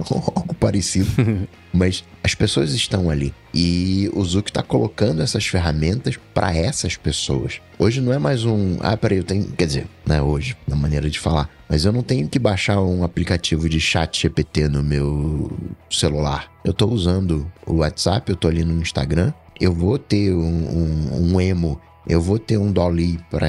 Algo parecido. Mas as pessoas estão ali. E o Zuck está colocando essas ferramentas para essas pessoas. Hoje não é mais um. Ah, peraí, eu tenho. Quer dizer, não é hoje, na maneira de falar. Mas eu não tenho que baixar um aplicativo de chat GPT no meu celular. Eu estou usando o WhatsApp, eu estou ali no Instagram. Eu vou ter um, um, um emo, eu vou ter um Dolly para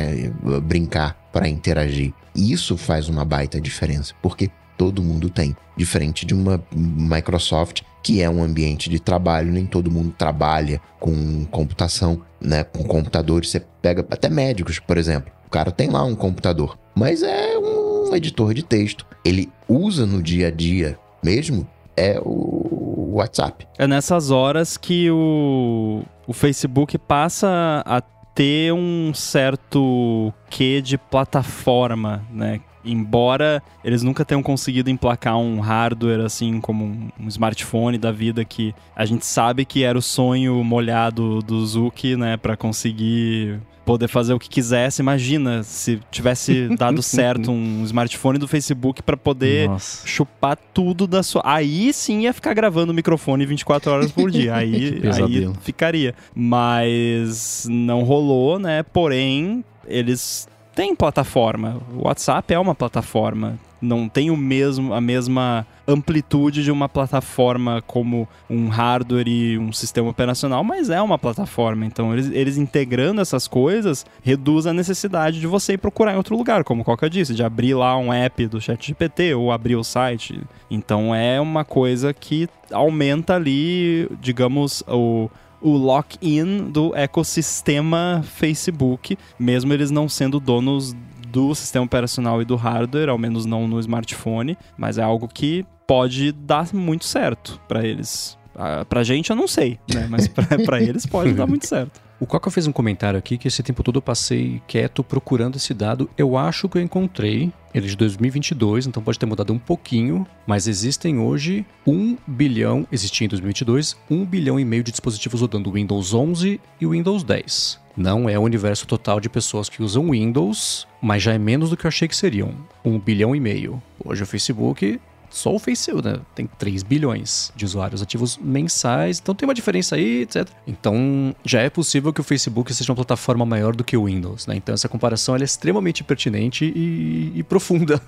brincar, para interagir. E isso faz uma baita diferença. Porque todo mundo tem. Diferente de uma Microsoft, que é um ambiente de trabalho, nem todo mundo trabalha com computação, né? Com computadores. Você pega até médicos, por exemplo. O cara tem lá um computador, mas é um editor de texto. Ele usa no dia a dia mesmo é o WhatsApp. É nessas horas que o, o Facebook passa a ter um certo quê de plataforma, né? Embora eles nunca tenham conseguido emplacar um hardware assim como um, smartphone da vida que a gente sabe que era o sonho molhado do Zuki, né, para conseguir poder fazer o que quisesse. Imagina se tivesse dado certo um smartphone do Facebook para poder Nossa. chupar tudo da sua. Aí sim ia ficar gravando o microfone 24 horas por dia. Aí, aí ficaria. Mas não rolou, né? Porém, eles têm plataforma. O WhatsApp é uma plataforma não tem o mesmo, a mesma amplitude de uma plataforma como um hardware e um sistema operacional, mas é uma plataforma. Então, eles, eles integrando essas coisas reduz a necessidade de você ir procurar em outro lugar, como o Coca disse, de abrir lá um app do ChatGPT ou abrir o site. Então, é uma coisa que aumenta ali, digamos, o o lock-in do ecossistema Facebook, mesmo eles não sendo donos do sistema operacional e do hardware, ao menos não no smartphone, mas é algo que pode dar muito certo para eles. Uh, pra gente eu não sei, né? Mas para eles pode dar muito certo. O Coca fez um comentário aqui que esse tempo todo eu passei quieto procurando esse dado. Eu acho que eu encontrei. Ele é de 2022, então pode ter mudado um pouquinho. Mas existem hoje 1 bilhão, existia em 2022, 1 bilhão e meio de dispositivos rodando Windows 11 e Windows 10. Não é o universo total de pessoas que usam Windows, mas já é menos do que eu achei que seriam. Um bilhão e meio. Hoje o Facebook só o Facebook, né? Tem 3 bilhões de usuários ativos mensais, então tem uma diferença aí, etc. Então já é possível que o Facebook seja uma plataforma maior do que o Windows, né? Então essa comparação é extremamente pertinente e, e profunda.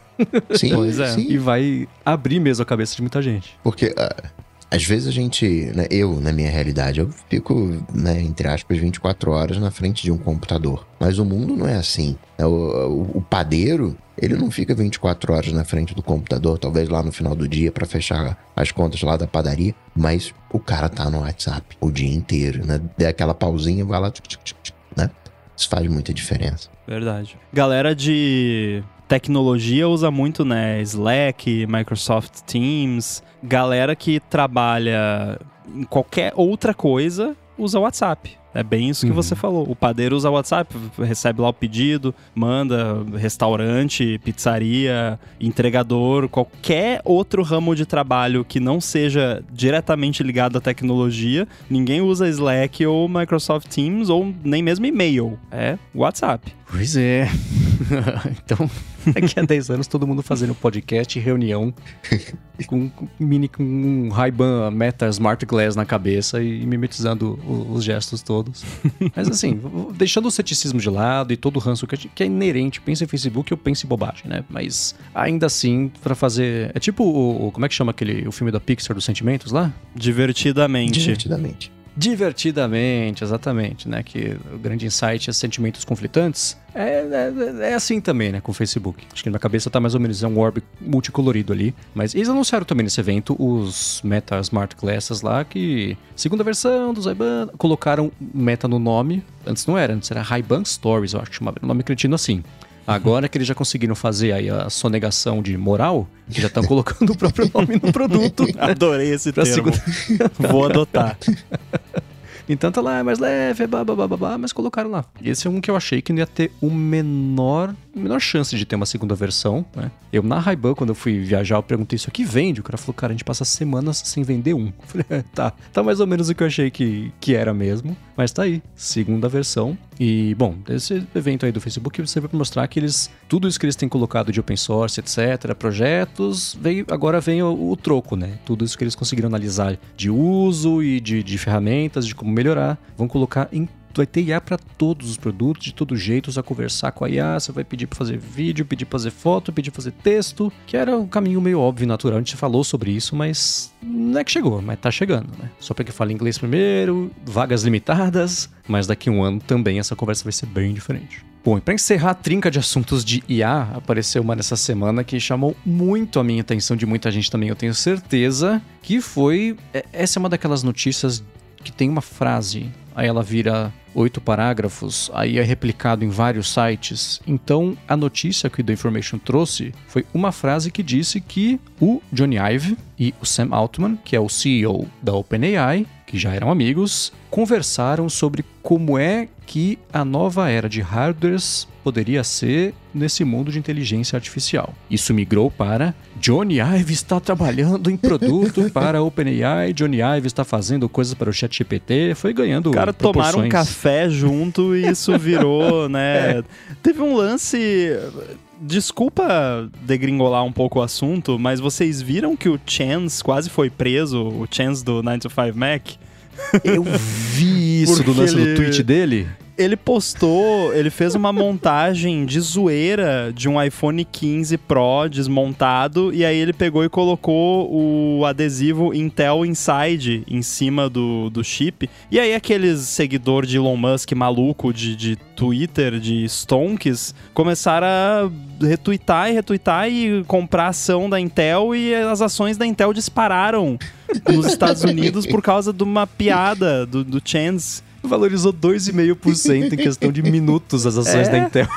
Sim, pois é. Sim. E vai abrir mesmo a cabeça de muita gente. Porque uh, às vezes a gente, né, eu, na minha realidade, eu fico, né, entre aspas, 24 horas na frente de um computador. Mas o mundo não é assim. É, o, o, o padeiro, ele não fica 24 horas na frente do computador, talvez lá no final do dia para fechar as contas lá da padaria, mas o cara tá no WhatsApp o dia inteiro, né? Dê aquela pausinha, vai lá, né? Isso faz muita diferença. Verdade. Galera de tecnologia usa muito, né? Slack, Microsoft Teams. Galera que trabalha em qualquer outra coisa usa WhatsApp. É bem isso que uhum. você falou. O padeiro usa o WhatsApp, recebe lá o pedido, manda restaurante, pizzaria, entregador, qualquer outro ramo de trabalho que não seja diretamente ligado à tecnologia, ninguém usa Slack ou Microsoft Teams ou nem mesmo e-mail. É WhatsApp. Pois é. então, daqui a 10 anos, todo mundo fazendo podcast, reunião, com, com, mini, com um Ray-Ban Meta Smart Glass na cabeça e mimetizando os, os gestos todos. Mas assim, deixando o ceticismo de lado e todo o ranço que, que é inerente, pensa em Facebook, eu penso em bobagem, né? Mas ainda assim, para fazer... É tipo o, Como é que chama aquele o filme da Pixar dos sentimentos lá? Divertidamente. Divertidamente. Divertidamente, exatamente, né? Que o grande insight é sentimentos conflitantes. É, é, é, assim também, né, com o Facebook. Acho que na cabeça tá mais ou menos é um orb multicolorido ali. Mas eles anunciaram também nesse evento os Meta Smart Glasses lá, que segunda versão dos Ray-Ban, colocaram Meta no nome. Antes não era, antes era Ray-Ban Stories, eu acho que chamava. O nome cretino assim. Agora que eles já conseguiram fazer aí a sonegação de moral, que já estão colocando o próprio nome no produto. Adorei esse termo. Segunda... Vou adotar. Então tá lá, é mais leve, babá, mas colocaram lá. Esse é um que eu achei que não ia ter o menor, menor chance de ter uma segunda versão, né? Eu na Ray-Ban, quando eu fui viajar, eu perguntei isso aqui vende? O cara falou, cara, a gente passa semanas sem vender um. Eu falei, é, tá, tá mais ou menos o que eu achei que, que era mesmo, mas tá aí, segunda versão. E, bom, esse evento aí do Facebook serve para mostrar que eles, tudo isso que eles têm colocado de open source, etc., projetos, veio, agora vem o, o troco, né? Tudo isso que eles conseguiram analisar de uso e de, de ferramentas, de como melhorar, vão colocar em vai ter IA para todos os produtos, de todo jeito, você vai conversar com a IA, você vai pedir para fazer vídeo, pedir para fazer foto, pedir para fazer texto, que era um caminho meio óbvio e natural. A gente falou sobre isso, mas não é que chegou, mas tá chegando, né? Só para que fale inglês primeiro, vagas limitadas, mas daqui a um ano também essa conversa vai ser bem diferente. Bom, e para encerrar a trinca de assuntos de IA, apareceu uma nessa semana que chamou muito a minha atenção de muita gente também, eu tenho certeza, que foi. É, essa é uma daquelas notícias que tem uma frase aí ela vira oito parágrafos, aí é replicado em vários sites. Então, a notícia que o The Information trouxe foi uma frase que disse que o Johnny Ive e o Sam Altman, que é o CEO da OpenAI, que já eram amigos, conversaram sobre como é que a nova era de hardwares poderia ser nesse mundo de inteligência artificial. Isso migrou para Johnny Ive está trabalhando em produto para a OpenAI, Johnny Ive está fazendo coisas para o ChatGPT, foi ganhando Cara, tomaram um café junto e isso virou, né? É. Teve um lance desculpa degringolar um pouco o assunto, mas vocês viram que o Chance quase foi preso, o Chance do 9 to 5 Mac? Eu vi isso do lance ele... do tweet dele ele postou, ele fez uma montagem de zoeira de um iPhone 15 Pro desmontado e aí ele pegou e colocou o adesivo Intel Inside em cima do, do chip. E aí aqueles seguidor de Elon Musk maluco de, de Twitter, de Stonks, começaram a retweetar e retweetar e comprar ação da Intel e as ações da Intel dispararam nos Estados Unidos por causa de uma piada do, do Chance valorizou 2,5% em questão de minutos as ações é. da Intel.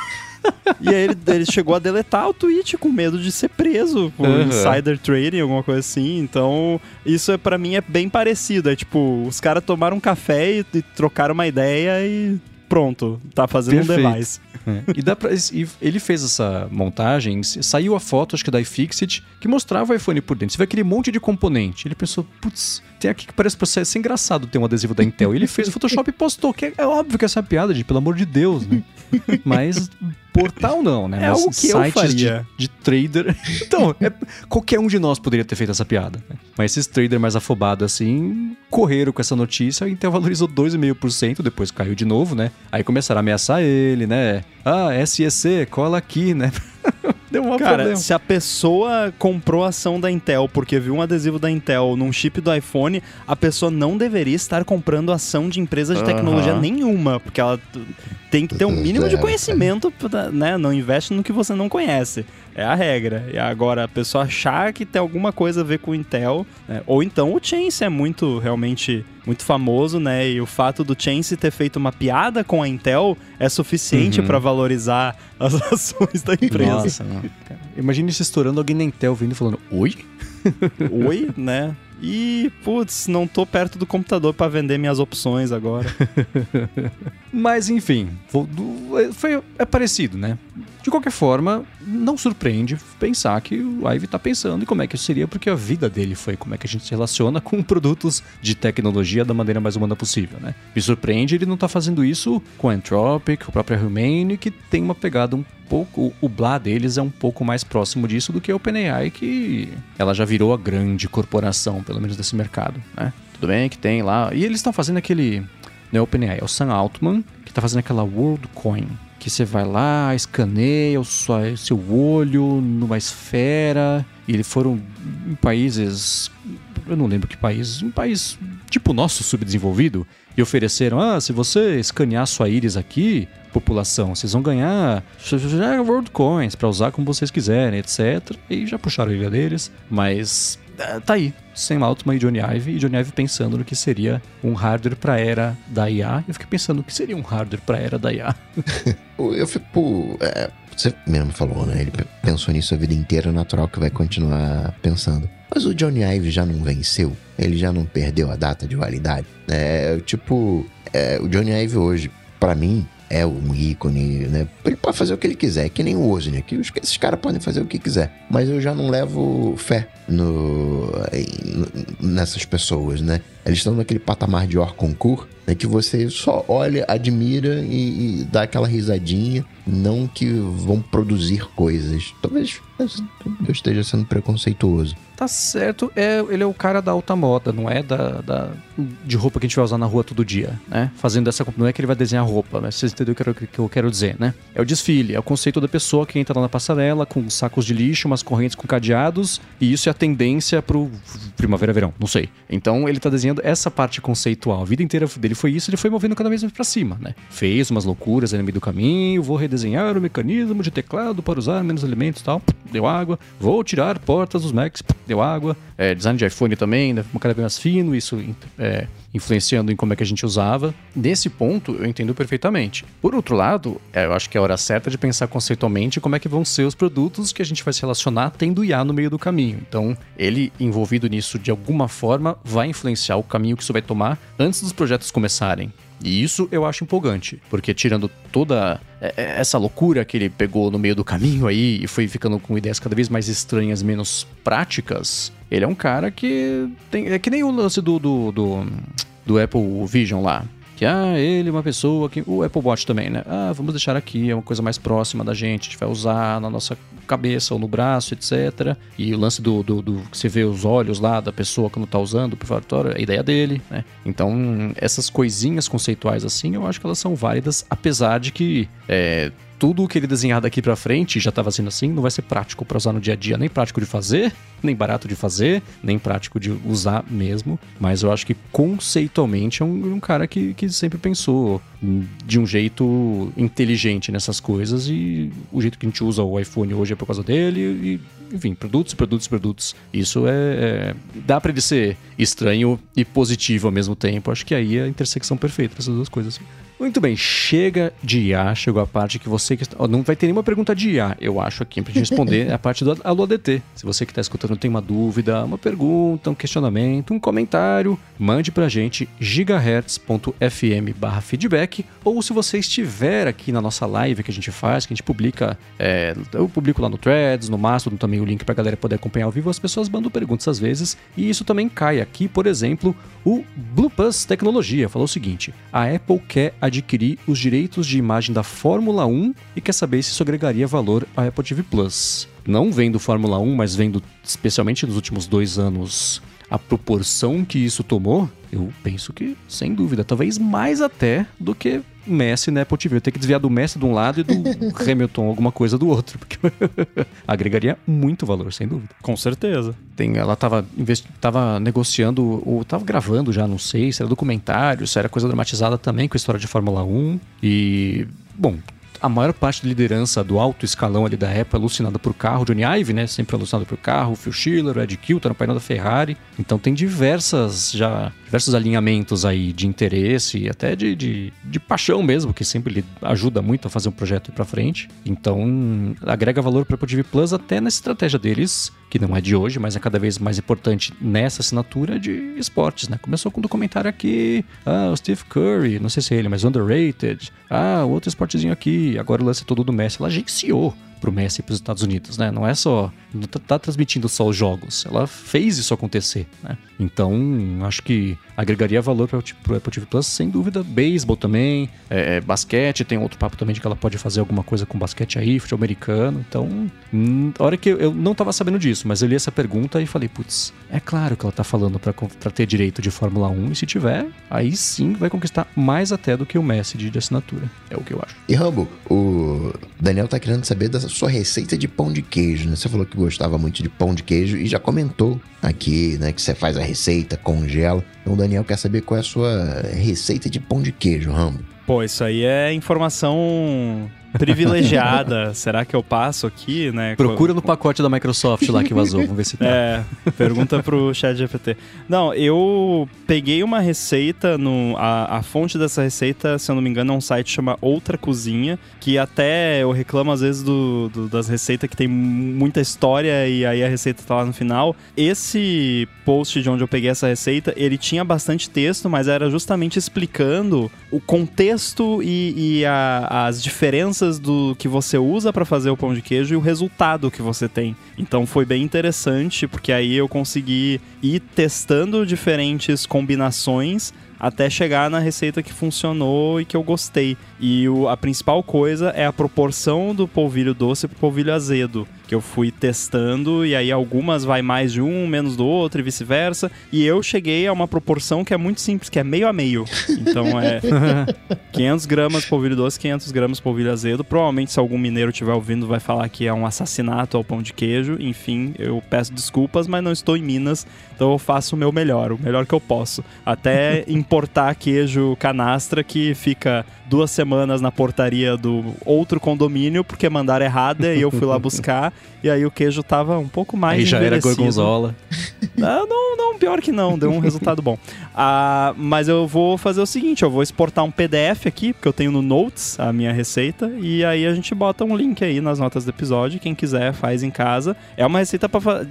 E aí ele, ele, chegou a deletar o tweet com medo de ser preso por uhum. insider trading, alguma coisa assim. Então, isso é, para mim é bem parecido. É tipo, os caras tomaram um café e, e trocaram uma ideia e pronto, tá fazendo Perfeito. um device. É. E, dá pra, e ele fez essa montagem, saiu a foto, acho que da iFixit, que mostrava o iPhone por dentro. Você vê aquele monte de componente. Ele pensou, putz, tem aqui que parece pra ser engraçado ter um adesivo da Intel. E ele fez o Photoshop e postou, que é, é óbvio que essa é piada, de pelo amor de Deus, né? Mas portal não, né? É Mas algo que eu faria. De, de trader. Então, é, qualquer um de nós poderia ter feito essa piada. Né? Mas esses traders mais afobados assim correram com essa notícia, a Intel valorizou 2,5%, depois caiu de novo, né? Aí começaram a ameaçar ele, né? Ah, SEC, cola aqui, né? Deu um Cara, problema. se a pessoa comprou a ação da Intel porque viu um adesivo da Intel num chip do iPhone, a pessoa não deveria estar comprando ação de empresa de tecnologia uhum. nenhuma, porque ela tem que ter um mínimo de é. conhecimento, né? Não investe no que você não conhece. É a regra. E agora, a pessoa achar que tem alguma coisa a ver com o Intel, né? ou então o Chance é muito, realmente, muito famoso, né? E o fato do Chance ter feito uma piada com a Intel é suficiente uhum. para valorizar as ações da empresa. Nossa. Imagina se estourando alguém na Intel vindo e falando, oi? Oi, né? E, putz, não tô perto do computador para vender minhas opções agora. Mas, enfim, foi, é parecido, né? De qualquer forma, não surpreende pensar que o Ivy tá pensando em como é que isso seria, porque a vida dele foi como é que a gente se relaciona com produtos de tecnologia da maneira mais humana possível, né? Me surpreende ele não tá fazendo isso com a Anthropic, o próprio Humane, que tem uma pegada um pouco. O Blá deles é um pouco mais próximo disso do que a OpenAI, que ela já virou a grande corporação, pelo menos desse mercado, né? Tudo bem que tem lá. E eles estão fazendo aquele. Não é OpenAI, é o Sam Altman, que está fazendo aquela WorldCoin. Que você vai lá, escaneia o seu olho numa esfera. E eles foram em países. Eu não lembro que país. Um país tipo nosso, subdesenvolvido. E ofereceram: ah, se você escanear sua íris aqui, população. Vocês vão ganhar World Coins para usar como vocês quiserem, etc. E já puxaram a ilha deles, mas é, tá aí. Sam Altman e Johnny Ive, e Johnny Ive pensando no que seria um hardware para era da IA. Eu fiquei pensando no que seria um hardware para era da IA. eu fico. É, você mesmo falou, né? Ele pensou nisso a vida inteira, é natural que vai continuar pensando. Mas o Johnny Ive já não venceu? Ele já não perdeu a data de validade? É, tipo, é, o Johnny Ive hoje, para mim, é um ícone, né? Ele pode fazer o que ele quiser, que nem o Wozniak. Esses caras podem fazer o que quiser. Mas eu já não levo fé no, nessas pessoas, né? Eles estão naquele patamar de hors concours, né? Que você só olha, admira e, e dá aquela risadinha. Não que vão produzir coisas. Talvez eu esteja sendo preconceituoso. Tá certo, é, ele é o cara da alta moda, não é da, da, de roupa que a gente vai usar na rua todo dia, né? Fazendo essa. Não é que ele vai desenhar roupa, mas vocês entenderam o que, que eu quero dizer, né? É o desfile, é o conceito da pessoa que entra lá na passarela com sacos de lixo, umas correntes com cadeados, e isso é a tendência pro primavera-verão, não sei. Então ele tá desenhando essa parte conceitual. A vida inteira dele foi isso, ele foi movendo cada vez mais pra cima, né? Fez umas loucuras no meio do caminho, vou redesenhar o mecanismo de teclado para usar menos elementos tal deu água. Vou tirar portas dos Macs, deu água. É, design de iPhone também, né? cada vez mais fino, isso é, influenciando em como é que a gente usava. Nesse ponto, eu entendo perfeitamente. Por outro lado, é, eu acho que é a hora certa de pensar conceitualmente como é que vão ser os produtos que a gente vai se relacionar tendo IA no meio do caminho. Então, ele envolvido nisso de alguma forma vai influenciar o caminho que isso vai tomar antes dos projetos começarem. E isso eu acho empolgante, porque tirando toda é, é, essa loucura que ele pegou no meio do caminho aí e foi ficando com ideias cada vez mais estranhas, menos práticas, ele é um cara que tem. É que nem o lance do, do, do, do Apple Vision lá. Que, ah, ele é uma pessoa que. O Apple Watch também, né? Ah, vamos deixar aqui, é uma coisa mais próxima da gente, a gente vai usar na nossa cabeça ou no braço, etc. E o lance do, do, do que você vê os olhos lá da pessoa quando tá usando o privatório, é a ideia dele, né? Então, essas coisinhas conceituais assim, eu acho que elas são válidas, apesar de que é, tudo o que ele desenhar daqui para frente já estava sendo assim, não vai ser prático para usar no dia a dia, nem prático de fazer, nem barato de fazer, nem prático de usar mesmo. Mas eu acho que conceitualmente é um, um cara que, que sempre pensou de um jeito inteligente nessas coisas e o jeito que a gente usa o iPhone hoje é por causa dele e, enfim, produtos, produtos, produtos. Isso é, é dá para ele ser estranho e positivo ao mesmo tempo. Acho que aí é a intersecção perfeita dessas duas coisas. Muito bem, chega de IA, chegou a parte que você que está... não vai ter nenhuma pergunta de IA, eu acho aqui gente responder a parte do Alô ADT. Se você que está escutando tem uma dúvida, uma pergunta, um questionamento, um comentário, mande pra gente gigahertz.fm/feedback ou se você estiver aqui na nossa live que a gente faz, que a gente publica, é, eu publico lá no Threads, no Mastodon também o link pra galera poder acompanhar ao vivo, as pessoas mandam perguntas às vezes e isso também cai aqui, por exemplo, o Bluepass Tecnologia falou o seguinte: a Apple quer adquirir os direitos de imagem da Fórmula 1 e quer saber se isso agregaria valor à Apple TV Plus. Não vendo Fórmula 1, mas vendo especialmente nos últimos dois anos a proporção que isso tomou, eu penso que, sem dúvida, talvez mais até do que Messi na Apple TV. Eu tenho que desviar do Messi de um lado e do Hamilton alguma coisa do outro, porque agregaria muito valor, sem dúvida. Com certeza. Tem, ela estava tava negociando, ou estava gravando já, não sei, se era documentário, se era coisa dramatizada também com a história de Fórmula 1. E, bom, a maior parte da liderança do alto escalão ali da Apple é alucinada por carro. Johnny Ive, né? Sempre alucinado por carro. Phil Schiller, Ed Kilton, no painel da Ferrari. Então tem diversas já diversos alinhamentos aí de interesse e até de, de, de paixão mesmo, que sempre lhe ajuda muito a fazer um projeto ir para frente. Então agrega valor para Apple TV Plus até na estratégia deles, que não é de hoje, mas é cada vez mais importante nessa assinatura de esportes, né? Começou com um documentário aqui, ah, o Steve Curry, não sei se é ele, mas underrated. Ah, outro esportezinho aqui, agora o lance todo do Messi, ela agenciou pro Messi e pros Estados Unidos, né? Não é só. Não tá, tá, transmitindo só os jogos. Ela fez isso acontecer, né? Então, acho que agregaria valor para o Apple TV Plus, sem dúvida. Beisebol também, é, é, basquete, tem outro papo também de que ela pode fazer alguma coisa com basquete aí, futebol americano. Então, hum, a hora que eu, eu não tava sabendo disso, mas eu li essa pergunta e falei, putz, é claro que ela tá falando para ter direito de Fórmula 1, e se tiver, aí sim vai conquistar mais até do que o Messi de, de assinatura. É o que eu acho. E Rambo, o Daniel tá querendo saber da sua receita de pão de queijo, né? Você falou que gostava muito de pão de queijo e já comentou aqui, né, que você faz a receita, congela. Então o Daniel quer saber qual é a sua receita de pão de queijo, Rambo. Pô, isso aí é informação privilegiada. Será que eu passo aqui, né? Procura no pacote da Microsoft lá que vazou, vamos ver se tá. É, pergunta pro chat GPT. Não, eu peguei uma receita, no, a, a fonte dessa receita, se eu não me engano, é um site chama Outra Cozinha, que até eu reclamo às vezes do, do, das receitas que tem muita história e aí a receita tá lá no final. Esse post de onde eu peguei essa receita, ele tinha bastante texto, mas era justamente explicando o contexto e, e a, as diferenças do que você usa para fazer o pão de queijo e o resultado que você tem. Então foi bem interessante, porque aí eu consegui ir testando diferentes combinações até chegar na receita que funcionou e que eu gostei. E o, a principal coisa é a proporção do polvilho doce pro polvilho azedo que eu fui testando e aí algumas vai mais de um, menos do outro e vice-versa. E eu cheguei a uma proporção que é muito simples, que é meio a meio. Então é 500 gramas polvilho doce, 500 gramas polvilho azedo. Provavelmente se algum mineiro estiver ouvindo vai falar que é um assassinato ao pão de queijo. Enfim, eu peço desculpas, mas não estou em Minas, então eu faço o meu melhor, o melhor que eu posso. Até importar queijo canastra que fica duas semanas na portaria do outro condomínio porque mandaram errada e eu fui lá buscar e aí o queijo tava um pouco mais Aí já era gorgonzola. Não, não, não, pior que não, deu um resultado bom. Ah, mas eu vou fazer o seguinte: eu vou exportar um PDF aqui, porque eu tenho no Notes a minha receita, e aí a gente bota um link aí nas notas do episódio. Quem quiser faz em casa. É uma receita para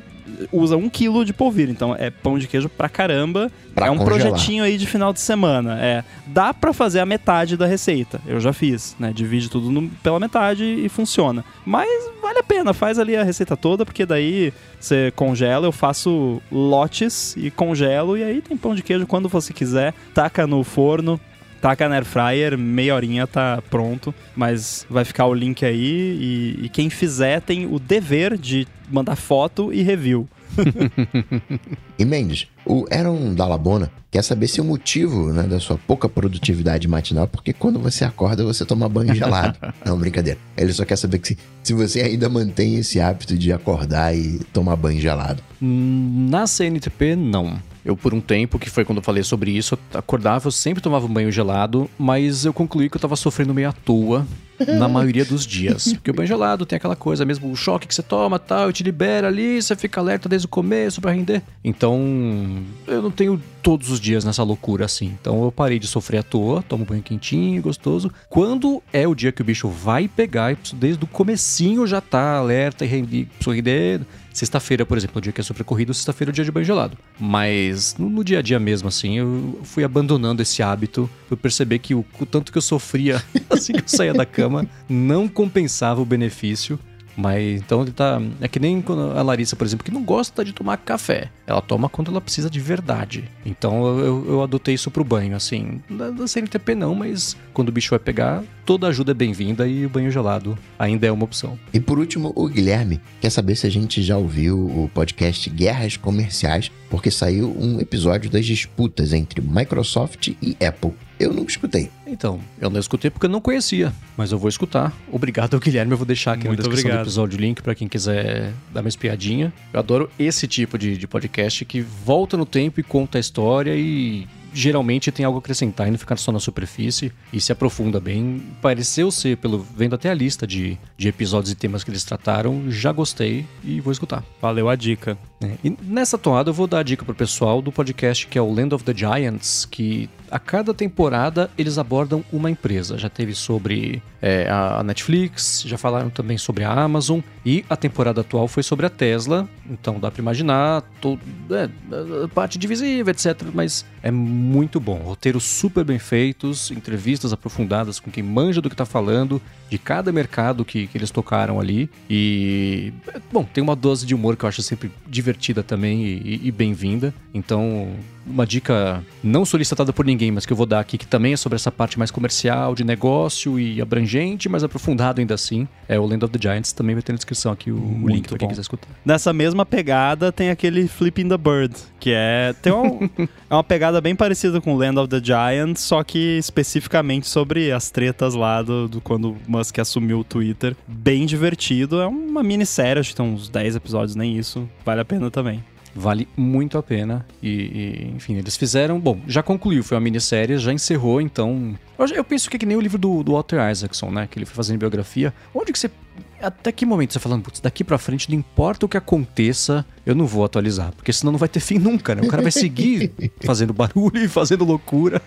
usa um quilo de polvilho, então é pão de queijo pra caramba. Pra é um congelar. projetinho aí de final de semana. É, dá pra fazer a metade da receita. Eu já fiz, né? Divide tudo no- pela metade e funciona. Mas vale a pena, faz ali a receita toda, porque daí você congela, eu faço lotes e congelo e aí tem pão de queijo quando você quiser, taca no forno. Taca na air fryer, meia horinha tá pronto, mas vai ficar o link aí e, e quem fizer tem o dever de mandar foto e review. E Mendes, o Aaron Dalabona quer saber se o motivo né, da sua pouca produtividade matinal, porque quando você acorda você toma banho gelado. Não, brincadeira. Ele só quer saber que se, se você ainda mantém esse hábito de acordar e tomar banho gelado. Hum, Na CNTP, não. Eu, por um tempo, que foi quando eu falei sobre isso, eu acordava, eu sempre tomava um banho gelado, mas eu concluí que eu tava sofrendo meio à toa na maioria dos dias. Porque o banho gelado tem aquela coisa mesmo, o choque que você toma tal, e te libera ali, você fica alerta desde o começo pra render. Então, eu não tenho todos os dias nessa loucura assim. Então eu parei de sofrer à toa, tomo banho quentinho, gostoso. Quando é o dia que o bicho vai pegar, desde o comecinho já tá alerta e preciso render. Sexta-feira, por exemplo, o dia que é super corrido, sexta-feira é o dia de banho gelado. Mas no, no dia a dia mesmo, assim, eu fui abandonando esse hábito. Eu percebi que o, o tanto que eu sofria assim que eu saía da cama não compensava o benefício. Mas então ele tá. É que nem a Larissa, por exemplo, que não gosta de tomar café. Ela toma quando ela precisa de verdade. Então eu, eu, adotei isso pro banho, assim. Da, da CNTP não, mas quando o bicho vai pegar, toda ajuda é bem-vinda e o banho gelado ainda é uma opção. E por último, o Guilherme quer saber se a gente já ouviu o podcast Guerras Comerciais, porque saiu um episódio das disputas entre Microsoft e Apple. Eu nunca escutei. Então, eu não escutei porque eu não conhecia, mas eu vou escutar. Obrigado, Guilherme. Eu vou deixar aqui Muito na descrição obrigado. do episódio o link pra quem quiser dar uma espiadinha. Eu adoro esse tipo de, de podcast que volta no tempo e conta a história e geralmente tem algo a acrescentar e não ficar só na superfície e se aprofunda bem. Pareceu ser, pelo vendo até a lista de, de episódios e temas que eles trataram, já gostei e vou escutar. Valeu a dica. É, E nessa toada eu vou dar a dica pro pessoal do podcast que é o Land of the Giants, que a cada temporada eles abordam uma empresa. Já teve sobre é, a Netflix, já falaram também sobre a Amazon e a temporada atual foi sobre a Tesla. Então dá pra imaginar todo, é, parte divisiva, etc. Mas é muito bom. Roteiros super bem feitos, entrevistas aprofundadas com quem manja do que tá falando, de cada mercado que, que eles tocaram ali. E, bom, tem uma dose de humor que eu acho sempre divertida também e- e bem-vinda. Então, uma dica não solicitada por ninguém, mas que eu vou dar aqui, que também é sobre essa parte mais comercial, de negócio e abrangente, mas aprofundado ainda assim, é o Land of the Giants. Também vai ter na descrição aqui o, o link pra quem quiser escutar. Nessa mesma pegada tem aquele Flipping the Bird, que é tem um- é uma pegada bem parecida com Land of the Giants, só que especificamente sobre as tretas lá do, do quando o Musk assumiu o Twitter. Bem divertido, é uma minissérie, acho que tem uns 10 episódios, nem isso. Vale a pena também. Vale muito a pena. E, e, enfim, eles fizeram. Bom, já concluiu, foi uma minissérie, já encerrou, então. Eu, eu penso que é que nem o livro do, do Walter Isaacson, né? Que ele foi fazendo biografia. Onde que você. Até que momento você falando, putz, daqui pra frente, não importa o que aconteça, eu não vou atualizar. Porque senão não vai ter fim nunca, né? O cara vai seguir fazendo barulho e fazendo loucura.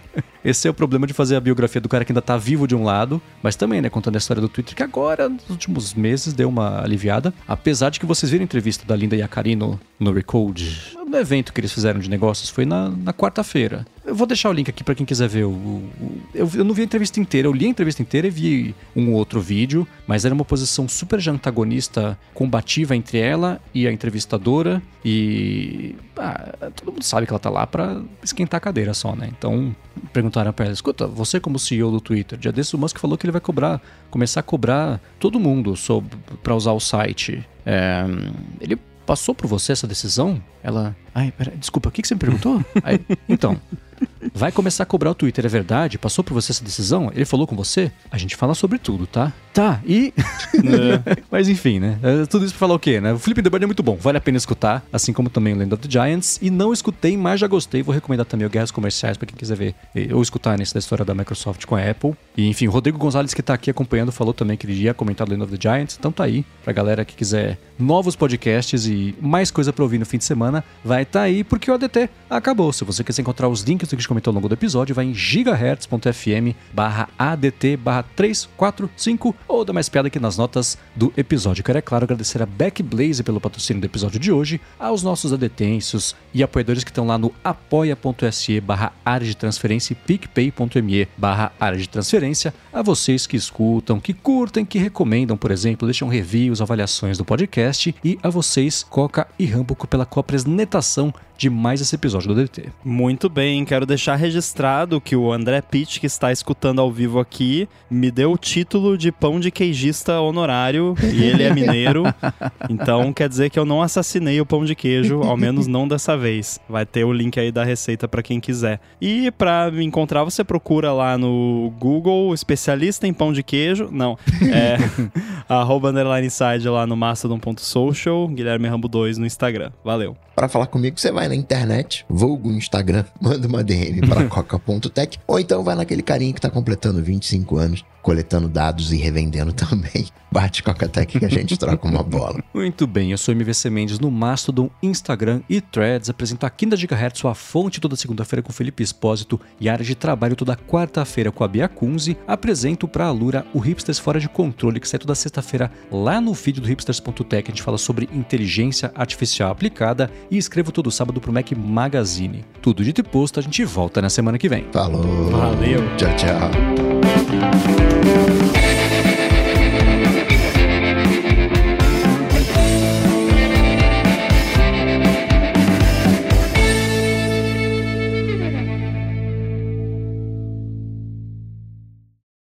Esse é o problema de fazer a biografia do cara que ainda tá vivo de um lado, mas também, né, contando a história do Twitter, que agora, nos últimos meses, deu uma aliviada. Apesar de que vocês viram a entrevista da Linda Yacari no, no Recode, no evento que eles fizeram de negócios, foi na, na quarta-feira. Eu vou deixar o link aqui pra quem quiser ver. O- eu, eu não vi a entrevista inteira, eu li a entrevista inteira e vi um outro vídeo, mas era uma posição super já antagonista, combativa entre ela e a entrevistadora. E ah, todo mundo sabe que ela tá lá pra esquentar a cadeira só, né? Então perguntaram pra ela: escuta, você como CEO do Twitter, dia desse o Musk falou que ele vai cobrar, começar a cobrar todo mundo pra usar o site. É, ele passou por você essa decisão? Ela, ai, pera, desculpa, o que, que você me perguntou? Aí, então, Vai começar a cobrar o Twitter, é verdade? Passou por você essa decisão? Ele falou com você? A gente fala sobre tudo, tá? Tá, e. É. Mas enfim, né? É, tudo isso pra falar o quê, né? O Flip the Bird é muito bom, vale a pena escutar, assim como também o Land of the Giants. E não escutei, mas já gostei. Vou recomendar também o Guerras Comerciais pra quem quiser ver ou escutar nesse da história da Microsoft com a Apple. E enfim, o Rodrigo Gonzalez, que tá aqui acompanhando, falou também que ele ia comentar o Land of the Giants. Então tá aí, pra galera que quiser novos podcasts e mais coisa pra ouvir no fim de semana, vai tá aí, porque o ADT acabou. Se você quiser encontrar os links do que a gente comentou ao longo do episódio, vai em gigahertz.fm barra ADT barra 345 ou dá mais piada aqui nas notas do episódio. Quero, é claro, agradecer a Backblaze pelo patrocínio do episódio de hoje, aos nossos adetêncios e apoiadores que estão lá no apoia.se barra área de transferência e picpay.me barra área de transferência, a vocês que escutam, que curtem, que recomendam, por exemplo, deixam reviews, avaliações do podcast e a vocês, Coca e Rambuco, pela coapresentação de mais esse episódio do DT. Muito bem, quero deixar registrado que o André Pitt, que está escutando ao vivo aqui, me deu o título de pão de queijista honorário e ele é mineiro. então quer dizer que eu não assassinei o pão de queijo, ao menos não dessa vez. Vai ter o link aí da receita para quem quiser. E para me encontrar, você procura lá no Google, especialista em pão de queijo. Não, é arroba underline side lá no mastodon.social, Guilherme Rambo 2 no Instagram. Valeu. Para falar comigo, você vai na internet, vulgo no Instagram, manda uma DM para coca.tech, ou então vai naquele carinha que tá completando 25 anos, coletando dados e revendendo também. Bate Coca-Tech que a gente troca uma bola. Muito bem, eu sou MVC Mendes no Mastodon, Instagram e Threads. Apresento aqui na Gigahertz sua fonte toda segunda-feira com Felipe Espósito e área de trabalho toda quarta-feira com a Bia Kunze. Apresento para a Lura o Hipsters Fora de Controle, que sai toda sexta-feira lá no feed do hipsters.tech. A gente fala sobre inteligência artificial aplicada e escrevo todo sábado pro Mac Magazine. Tudo dito e posto, a gente volta na semana que vem. Falou. Valeu. Tchau, tchau.